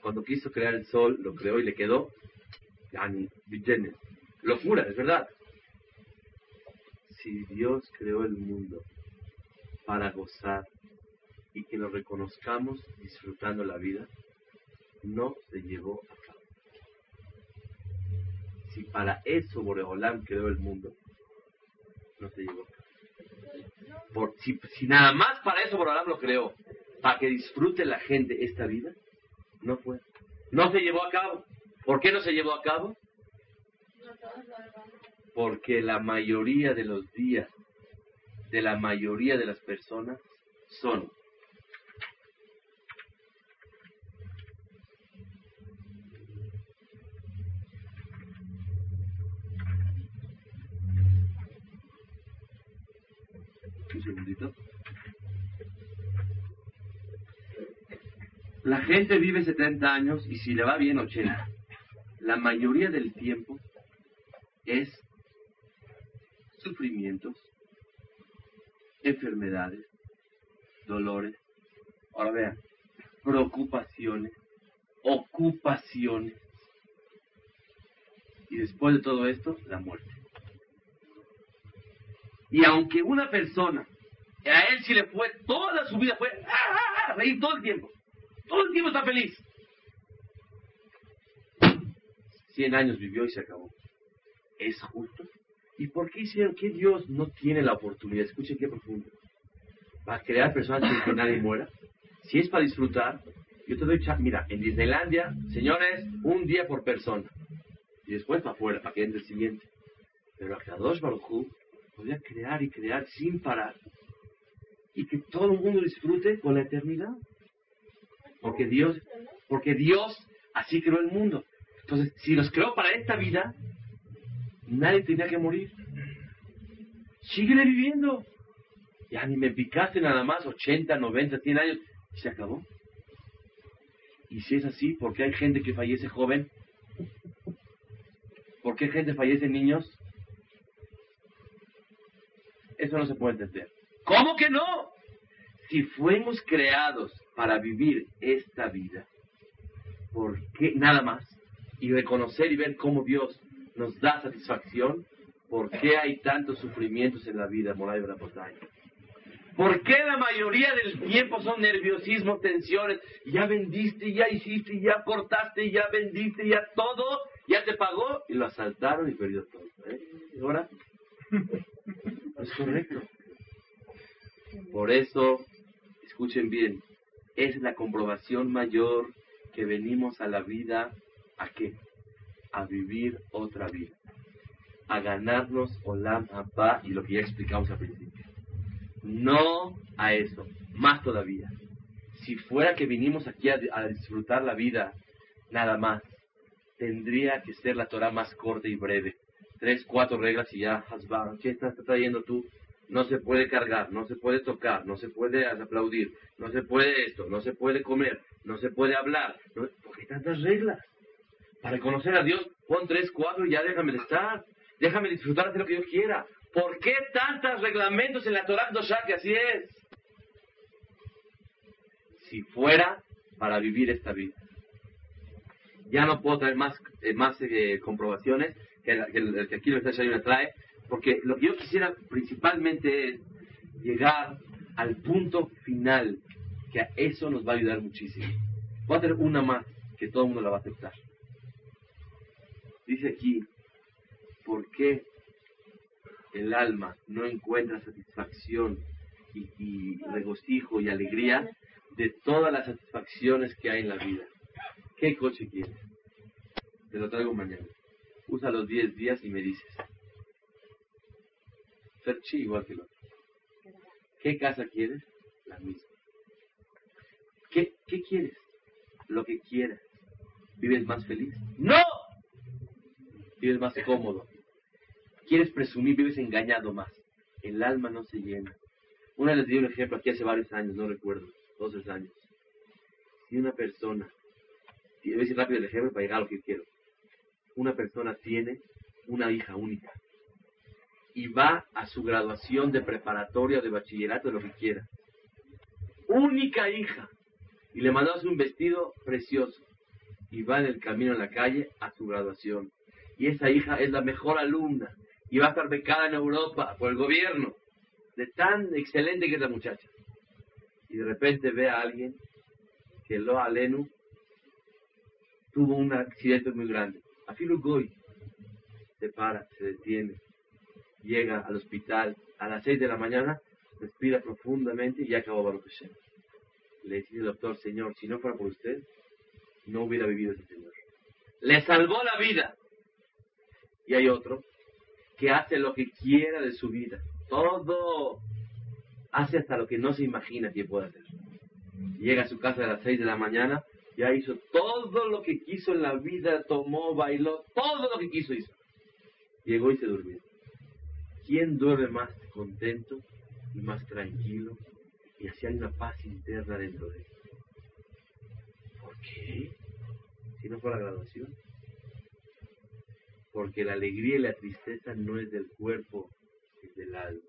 Cuando quiso crear el sol, lo creó y le quedó. Locura, es verdad. Si Dios creó el mundo para gozar y que lo reconozcamos disfrutando la vida, no se llevó a. Si para eso Boreolam creó el mundo, no se cabo. Por, si, si nada más para eso Boreolam lo creó, para que disfrute la gente esta vida, no fue. No se llevó a cabo. ¿Por qué no se llevó a cabo? Porque la mayoría de los días de la mayoría de las personas son segundito. La gente vive 70 años y si le va bien 80. La mayoría del tiempo es sufrimientos, enfermedades, dolores. Ahora vean, preocupaciones, ocupaciones. Y después de todo esto, la muerte. Y aunque una persona, a él sí le fue, toda su vida fue ¡ah, ah, ah! reír todo el tiempo. Todo el tiempo está feliz. 100 años vivió y se acabó. ¿Es justo? ¿Y por qué hicieron que Dios no tiene la oportunidad? Escuchen qué profundo. Para crear personas sin que nadie muera. Si es para disfrutar, yo te doy cha- Mira, en Disneylandia, señores, un día por persona. Y después para afuera, para que entre el siguiente. Pero Akadosh Baruj Hu podía crear y crear sin parar. Y que todo el mundo disfrute con la eternidad. Porque Dios, porque Dios así creó el mundo. Entonces, si los creó para esta vida, nadie tenía que morir. Síguele viviendo. Ya ni me picaste nada más 80, 90, 100 años y se acabó. Y si es así, ¿por qué hay gente que fallece joven? ¿Por qué gente fallece niños? Eso no se puede entender. ¿Cómo que no? Si fuimos creados para vivir esta vida, ¿por qué nada más? Y reconocer y ver cómo Dios nos da satisfacción, ¿por qué hay tantos sufrimientos en la vida, Moray Brapotay? ¿Por qué la mayoría del tiempo son nerviosismo, tensiones? Ya vendiste, ya hiciste, ya cortaste, ya vendiste, ya todo, ya te pagó y lo asaltaron y perdió todo. ¿eh? ¿Y ahora? Es correcto. Por eso, escuchen bien, es la comprobación mayor que venimos a la vida, ¿a qué? A vivir otra vida. A ganarnos Olam Abba y lo que ya explicamos al principio. No a eso, más todavía. Si fuera que vinimos aquí a, a disfrutar la vida, nada más, tendría que ser la Torah más corta y breve. Tres, cuatro reglas y ya, Hasbah, ¿qué estás trayendo tú? No se puede cargar, no se puede tocar, no se puede aplaudir, no se puede esto, no se puede comer, no se puede hablar. No, ¿Por qué tantas reglas? Para conocer a Dios, pon tres, cuatro y ya déjame estar. Déjame disfrutar de lo que yo quiera. ¿Por qué tantos reglamentos en la Torah Dosha que así es? Si fuera para vivir esta vida. Ya no puedo traer más, eh, más eh, comprobaciones que, el que aquí lo está trae, porque lo que yo quisiera principalmente es llegar al punto final, que a eso nos va a ayudar muchísimo. Voy a tener una más, que todo el mundo la va a aceptar. Dice aquí, ¿por qué el alma no encuentra satisfacción y, y regocijo y alegría de todas las satisfacciones que hay en la vida. ¿Qué coche quieres? Te lo traigo mañana. Usa los 10 días y me dices. Ferchi igual que lo otro. ¿Qué casa quieres? La misma. ¿Qué, ¿Qué quieres? Lo que quieras. ¿Vives más feliz? ¡No! Vives más cómodo. ¿Quieres presumir? Vives engañado más. El alma no se llena. Una vez les di un ejemplo aquí hace varios años, no recuerdo, dos tres años. Si una persona, y voy a decir rápido el ejemplo para llegar a lo que quiero. Una persona tiene una hija única y va a su graduación de preparatoria de bachillerato, lo que quiera. Única hija. Y le mandamos un vestido precioso. Y va en el camino en la calle a su graduación. Y esa hija es la mejor alumna. Y va a estar becada en Europa por el gobierno. De tan excelente que es la muchacha. Y de repente ve a alguien que lo alenu tuvo un accidente muy grande. A Goy se para, se detiene, llega al hospital a las 6 de la mañana, respira profundamente y ya acabó Baruch Hashem. Le dice el doctor, señor, si no fuera por usted, no hubiera vivido ese señor. Le salvó la vida. Y hay otro que hace lo que quiera de su vida. Todo. Hace hasta lo que no se imagina que puede hacer. Llega a su casa a las 6 de la mañana, ya hizo todo lo que quiso en la vida, tomó, bailó, todo lo que quiso hizo. Llegó y se durmió. ¿Quién duerme más contento y más tranquilo? Y así hay una paz interna dentro de él. ¿Por qué? Si no fue la graduación. Porque la alegría y la tristeza no es del cuerpo, es del alma.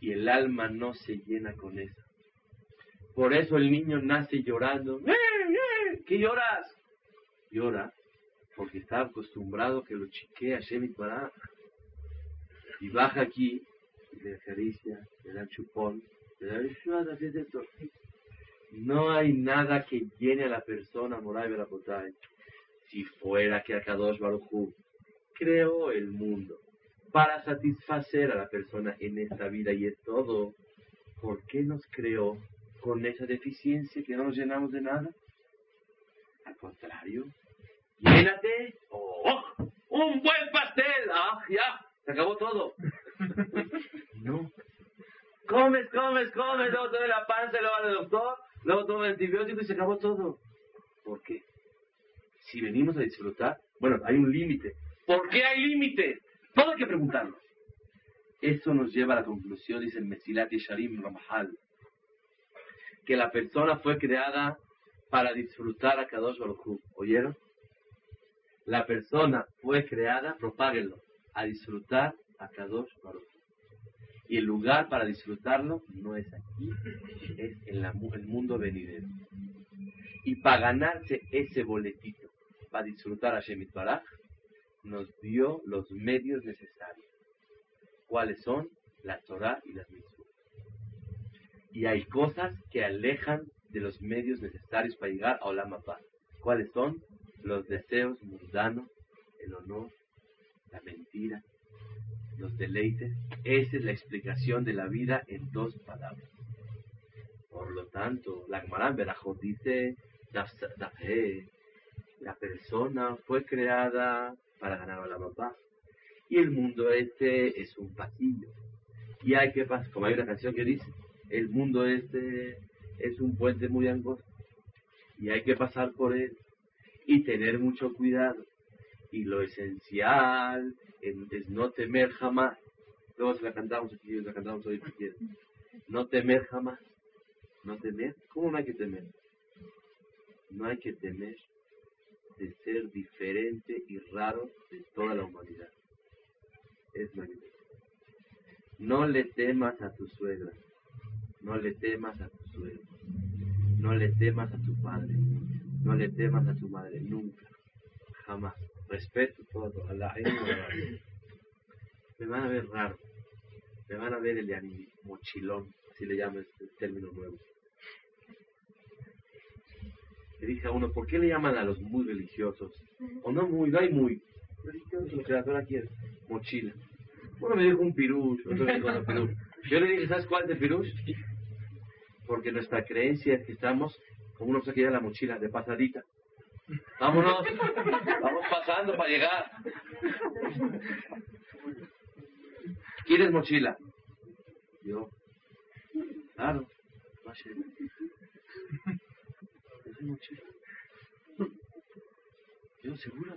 Y el alma no se llena con eso. Por eso el niño nace llorando. ¡Eh, eh! ¿Qué lloras? Llora porque está acostumbrado que lo chiquea Shemit para y baja aquí, le acaricia, le da chupón, le da esto. No hay nada que llene a la persona, Moray Berapotay, si fuera que Akadosh Baruchu creó el mundo para satisfacer a la persona en esta vida y es todo. ¿Por qué nos creó con esa deficiencia que no nos llenamos de nada? Al contrario, llénate. ¡Oh! ¡Un buen pastel! ¡Ah, ya! Se acabó todo. no. Comes, comes, comes, luego te la panza, luego al doctor, luego toma el antibiótico y se acabó todo. ¿Por qué? Si venimos a disfrutar, bueno, hay un límite. ¿Por qué hay límite? Todo hay que preguntarnos. Eso nos lleva a la conclusión, dice Mesilat Sharim Ramahal, que la persona fue creada para disfrutar a Kadosh Baruj ¿Oyeron? La persona fue creada, propáguenlo, a disfrutar a Kadosh Baruch. Y el lugar para disfrutarlo no es aquí, es en el mundo venidero. Y para ganarse ese boletito, para disfrutar a Shemit Baraj, nos dio los medios necesarios. ¿Cuáles son? La Torah y las mitzvot. Y hay cosas que alejan de los medios necesarios para llegar a Olam ¿Cuáles son? Los deseos mundanos, el honor, la mentira, los deleites. Esa es la explicación de la vida en dos palabras. Por lo tanto, la Gemara Berajot dice, la persona fue creada para ganar a la papá. Y el mundo este es un pasillo. Y hay que pasar, como hay una canción que dice, el mundo este es un puente muy angosto. Y hay que pasar por él y tener mucho cuidado y lo esencial es no temer jamás. Luego se la cantamos aquí, la cantamos hoy si quieren. No temer jamás. No temer. ¿Cómo no hay que temer? No hay que temer de ser diferente y raro de toda la humanidad. Es magnífico. No le temas a tu suegra. No le temas a tu suegro. No le temas a tu padre. No le temas a tu madre. Nunca. Jamás respeto todo, a la me van a ver raro, me van a ver el mochilón, así le llaman este término nuevo. Le dije a uno, ¿por qué le llaman a los muy religiosos? O no muy, no hay muy. Religiosos, lo que la quiere, mochila. Uno me dijo un pirush, otro me dijo pirush. Yo le dije, ¿sabes cuál es el pirush? Porque nuestra creencia es que estamos como una cosa que lleva la mochila, de pasadita. Vámonos, vamos pasando para llegar. ¿Quieres mochila? Yo, claro. ¿Quieres mochila? Yo, seguro.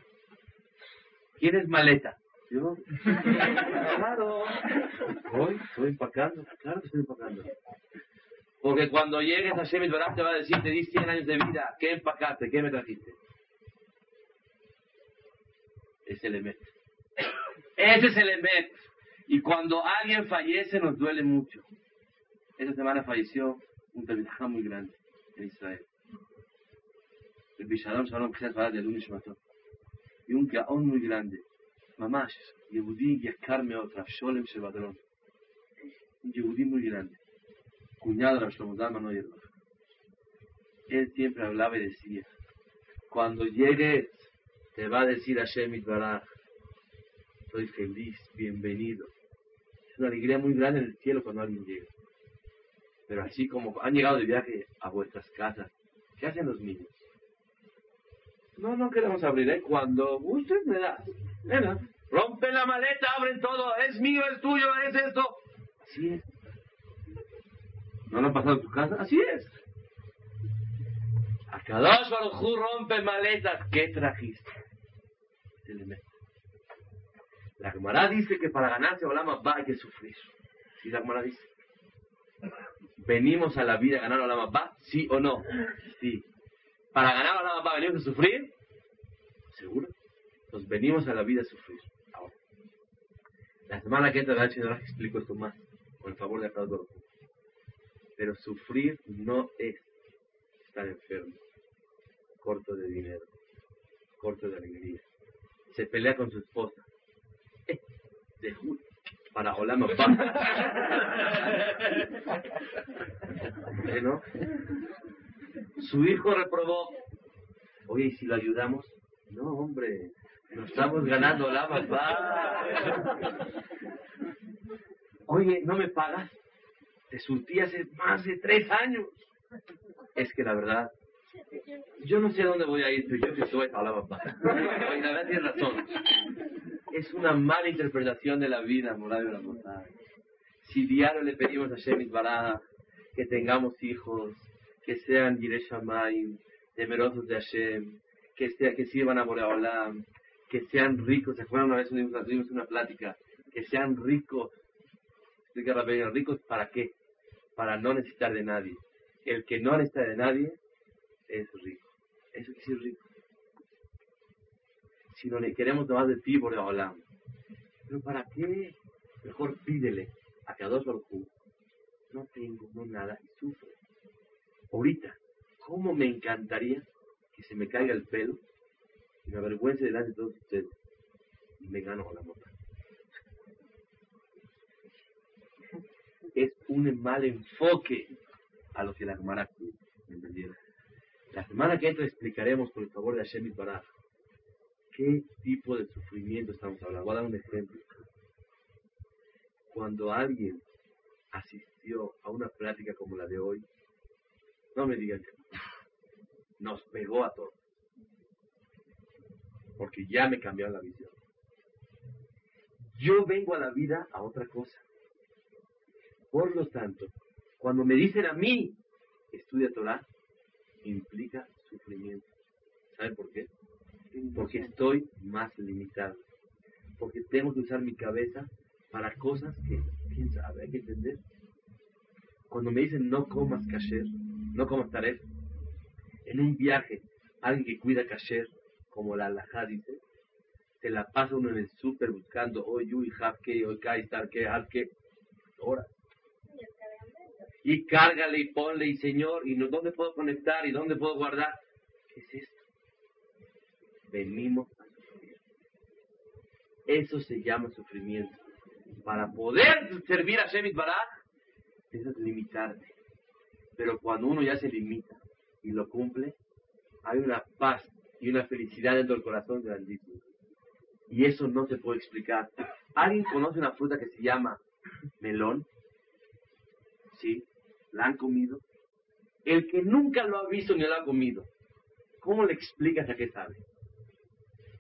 ¿Quieres maleta? Yo, claro. Hoy estoy empacando, claro que estoy empacando. Porque cuando llegues a Shemit te va a decir, te di 100 años de vida, ¿qué empacaste? ¿Qué me trajiste? Es el Emet. Ese es el Emet. Y cuando alguien fallece nos duele mucho. Esta semana falleció un Talmidajá muy grande en Israel. El Bishalom Shalom de Lunes mató. Y un Gaón muy grande. Mamash, Yehudi Yakar Meot, Sholem Shebadron. Un Yehudi muy grande. Cuñado de. Él siempre hablaba y decía, cuando llegues, te va a decir Hashem Itbaraj, estoy feliz, bienvenido. Es una alegría muy grande en el cielo cuando alguien llega. Pero así como han llegado de viaje a vuestras casas, ¿qué hacen los niños? No, no queremos abrir, ¿eh? Cuando gustes me das. Venga, rompe la maleta, abren todo, es mío, es tuyo, es esto. Así es. ¿No lo han pasado en tu casa? Así es. A Kadosh Baruj Hu rompe maletas. ¿Qué trajiste? La Gemara dice que para ganarse Olama va hay que sufrir. ¿Sí la Gemara dice? ¿Venimos a la vida a ganar Olama va? ¿Sí o no? Sí. ¿Para ganar Olama va venimos a sufrir? ¿Seguro? Nos venimos a la vida a sufrir. Ahora. La semana que entra H. explico esto más. Con el favor de Akadosh Baruj Hu. Pero sufrir no es estar enfermo, corto de dinero, corto de alegría. Se pelea con su esposa. Eh, de ju- para Olama ¿Eh, no? Su hijo reprobó. Oye, ¿y si lo ayudamos? No, hombre, nos estamos ganando Olama Oye, ¿no me pagas? Te surtí hace más de tres años. Es que la verdad, yo no sé a dónde voy a ir, pero yo que soy a la papá. La verdad tienes razón. Es una mala interpretación de la vida, moral de la. Si diario le pedimos a Shemit Bará que tengamos hijos, que sean Yireshamayim, temerosos de Hashem, que, sea, que sirvan a Boreolam, que sean ricos. ¿Se acuerdan una vez tuvimos, una plática? Que sean ricos. ¿ricos para qué? Para no necesitar de nadie. El que no necesita de nadie es rico. Eso decir rico. Si no le queremos tomar de ti, Boreolam. ¿Pero para qué? Mejor pídele a Kadosh Baruj No tengo, no nada, y sufre. Ahorita, ¿cómo me encantaría que se me caiga el pelo y me avergüence delante de todos ustedes y me gano la mota? Es un mal enfoque a lo que la Gemara ¿me entendieron? La semana que entra explicaremos, por el favor de Hashem Baraj, qué tipo de sufrimiento estamos hablando. Voy a dar un ejemplo. Cuando alguien asistió a una plática como la de hoy, no me digan que no. nos pegó a todos. Porque ya me cambiaron la visión. Yo vengo a la vida a otra cosa. Por lo tanto, cuando me dicen a mí, estudia Torah, implica sufrimiento. ¿Saben por qué? Porque estoy más limitado. Porque tengo que usar mi cabeza para cosas que, quién sabe, hay que entender. Cuando me dicen no comas kasher, no comas taref, en un viaje, alguien que cuida kasher, como la alajá dice, se la pasa uno en el súper buscando, hoy yui, hafke, hoy kai, tarke, hafke, horas. Y cárgale y ponle y señor, y dónde puedo conectar y dónde puedo guardar. ¿Qué es esto? Venimos a sufrir. Eso se llama sufrimiento. Para poder servir a Shemit Baraj, eso es limitarte. Pero cuando uno ya se limita y lo cumple, hay una paz y una felicidad dentro del corazón grandísima. Y eso no se puede explicar ¿Alguien conoce una fruta que se llama melón? Sí, la han comido. El que nunca lo ha visto ni lo ha comido, ¿cómo le explicas a qué sabe?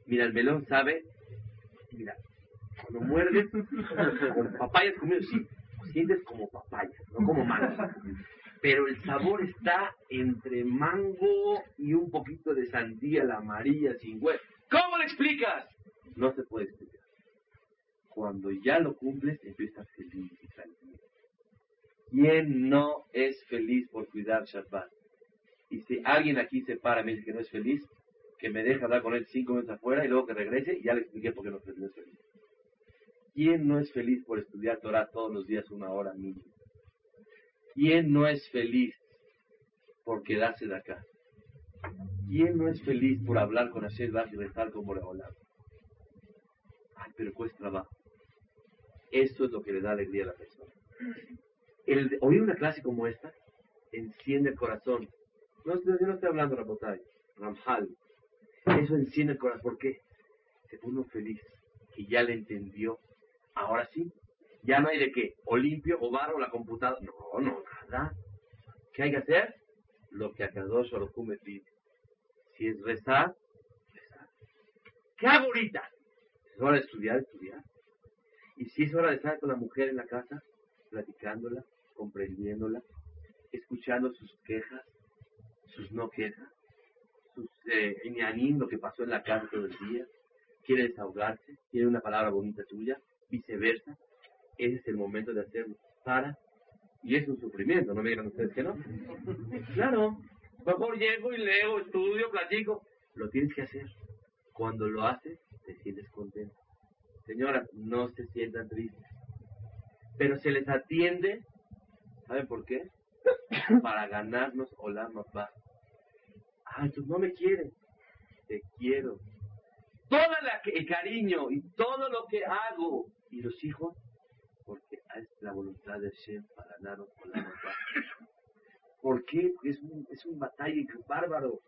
Mira, el melón sabe, mira, cuando muerdes, con papayas comido, sí, sientes como papaya, no como mango. Pero el sabor está entre mango y un poquito de sandía, la amarilla, sin huevo. ¿Cómo le explicas? No se puede explicar. Cuando ya lo cumples, empiezas feliz y tranquilo. ¿Quién no es feliz por cuidar Shabbat? Y si alguien aquí se para y me dice que no es feliz, que me deje hablar con él cinco minutos afuera y luego que regrese y ya le expliqué por qué no es feliz. ¿Quién no es feliz por estudiar Torah todos los días una hora mínima? ¿Quién no es feliz por quedarse de acá? ¿Quién no es feliz por hablar con Hashem y rezar como Boreolam? Ay, pero cuesta trabajo. Esto es lo que le da alegría a la persona. El oír una clase como esta enciende el corazón. No, yo no estoy hablando de Rabotay, Ramjal. Eso enciende el corazón. ¿Por qué? Se pone feliz que ya le entendió. Ahora sí, ya no hay de qué, o limpio, o barro, la computadora. No, no, nada. ¿Qué hay que hacer? Lo que Akadosh Baruj me pide. Si es rezar, rezar. ¿Qué hago ahorita? Es hora de estudiar, estudiar. Y si es hora de estar con la mujer en la casa, platicándola, comprendiéndola, escuchando sus quejas, sus no quejas, sus eh, lo que pasó en la casa todo el día, quiere desahogarse, quiere una palabra bonita tuya, viceversa, ese es el momento de hacerlo. Para. Y es un sufrimiento, no me digan ustedes que no. Claro, mejor llego y leo, estudio, platico. Lo tienes que hacer. Cuando lo haces, te sientes contento. Señoras, no se sientan tristes. Pero se les atiende, ¿saben por qué? Para ganarnos hola papá. Ah, tú no me quieres. Te quiero. Todo el cariño y todo lo que hago. Y los hijos porque es la voluntad de Hashem para darnos con la paz. ¿Por qué? Porque es un, es un batalla bárbaro.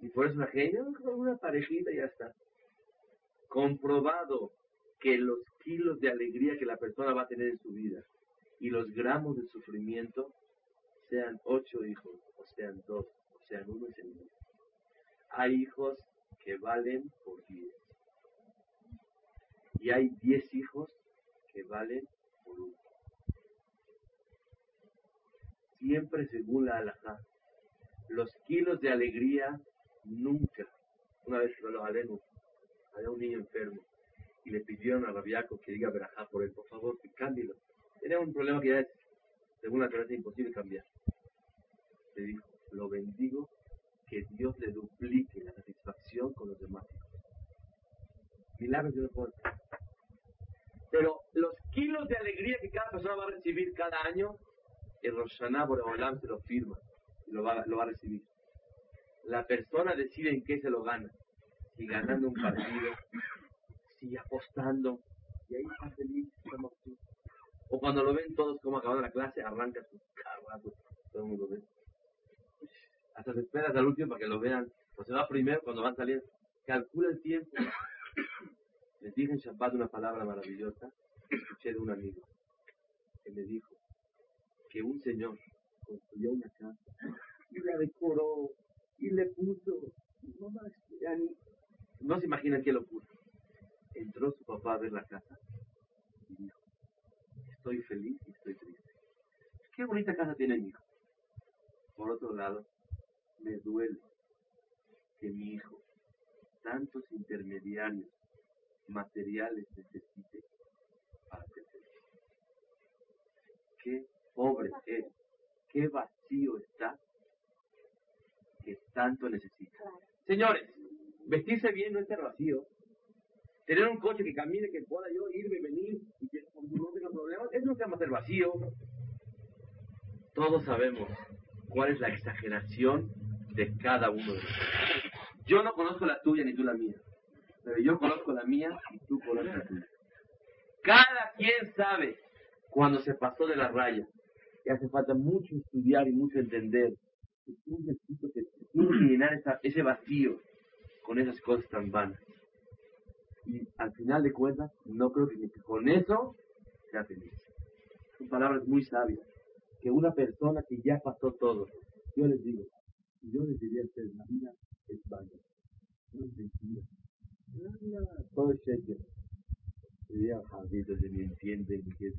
Y por eso la gente, una parejita y ya está. Comprobado que los kilos de alegría que la persona va a tener en su vida y los gramos de sufrimiento, sean ocho hijos, o sean dos, o sean uno, es el mismo. Hay hijos que valen por diez. Y hay diez hijos que valen por uno. Siempre según la alajá. Los kilos de alegría nunca. Una vez lo había un niño enfermo le pidieron a Rabiaco que diga verajá por él, por favor, que cámbielo. Tenía un problema que ya es, según la es imposible cambiar. Le dijo, lo bendigo, que Dios le duplique la satisfacción con los demás. Milagros de puedo pero los kilos de alegría que cada persona va a recibir cada año, el Roshaná Boreolam se lo firma y lo va, lo va a recibir. La persona decide en qué se lo gana. Si ganando un partido, si apostando, y ahí está feliz, O cuando lo ven todos como acabando la clase, arranca su carro, todo el mundo ve. Hasta se esperas al último para que lo vean. O se va primero cuando van saliendo. Calcula el tiempo. Les dije en Shabbat una palabra maravillosa escuché de un amigo que me dijo que un señor construyó una casa y la decoró y le puso, no, no se imaginan qué lo puso. Entró su papá a ver la casa y dijo, estoy feliz y estoy triste. Qué bonita casa tiene mi hijo. Por otro lado, me duele que mi hijo, tantos intermediarios materiales necesite para crecer. Qué pobre es, qué vacío está que tanto necesita. Señores, vestirse bien no es ser vacío. Tener un coche que camine, que pueda yo irme y venir y que no tenga problemas, eso no se llama ser vacío. Todos sabemos cuál es la exageración de cada uno de nosotros. Yo no conozco la tuya ni tú la mía. Pero yo conozco la mía y tú conoces la tuya. Cada quien sabe cuando se pasó de la raya. Y hace falta mucho estudiar y mucho entender. Que tú necesitas que llenar ese vacío con esas cosas tan vanas. Y al final de cuentas, no creo que con eso sea feliz. Son palabras muy sabias. Que una persona que ya pasó todo, yo les digo, yo les diría a ustedes, la vida es válida. No es mentira. Nada, todo es cheque. Diría, Javier, entiende ni qué es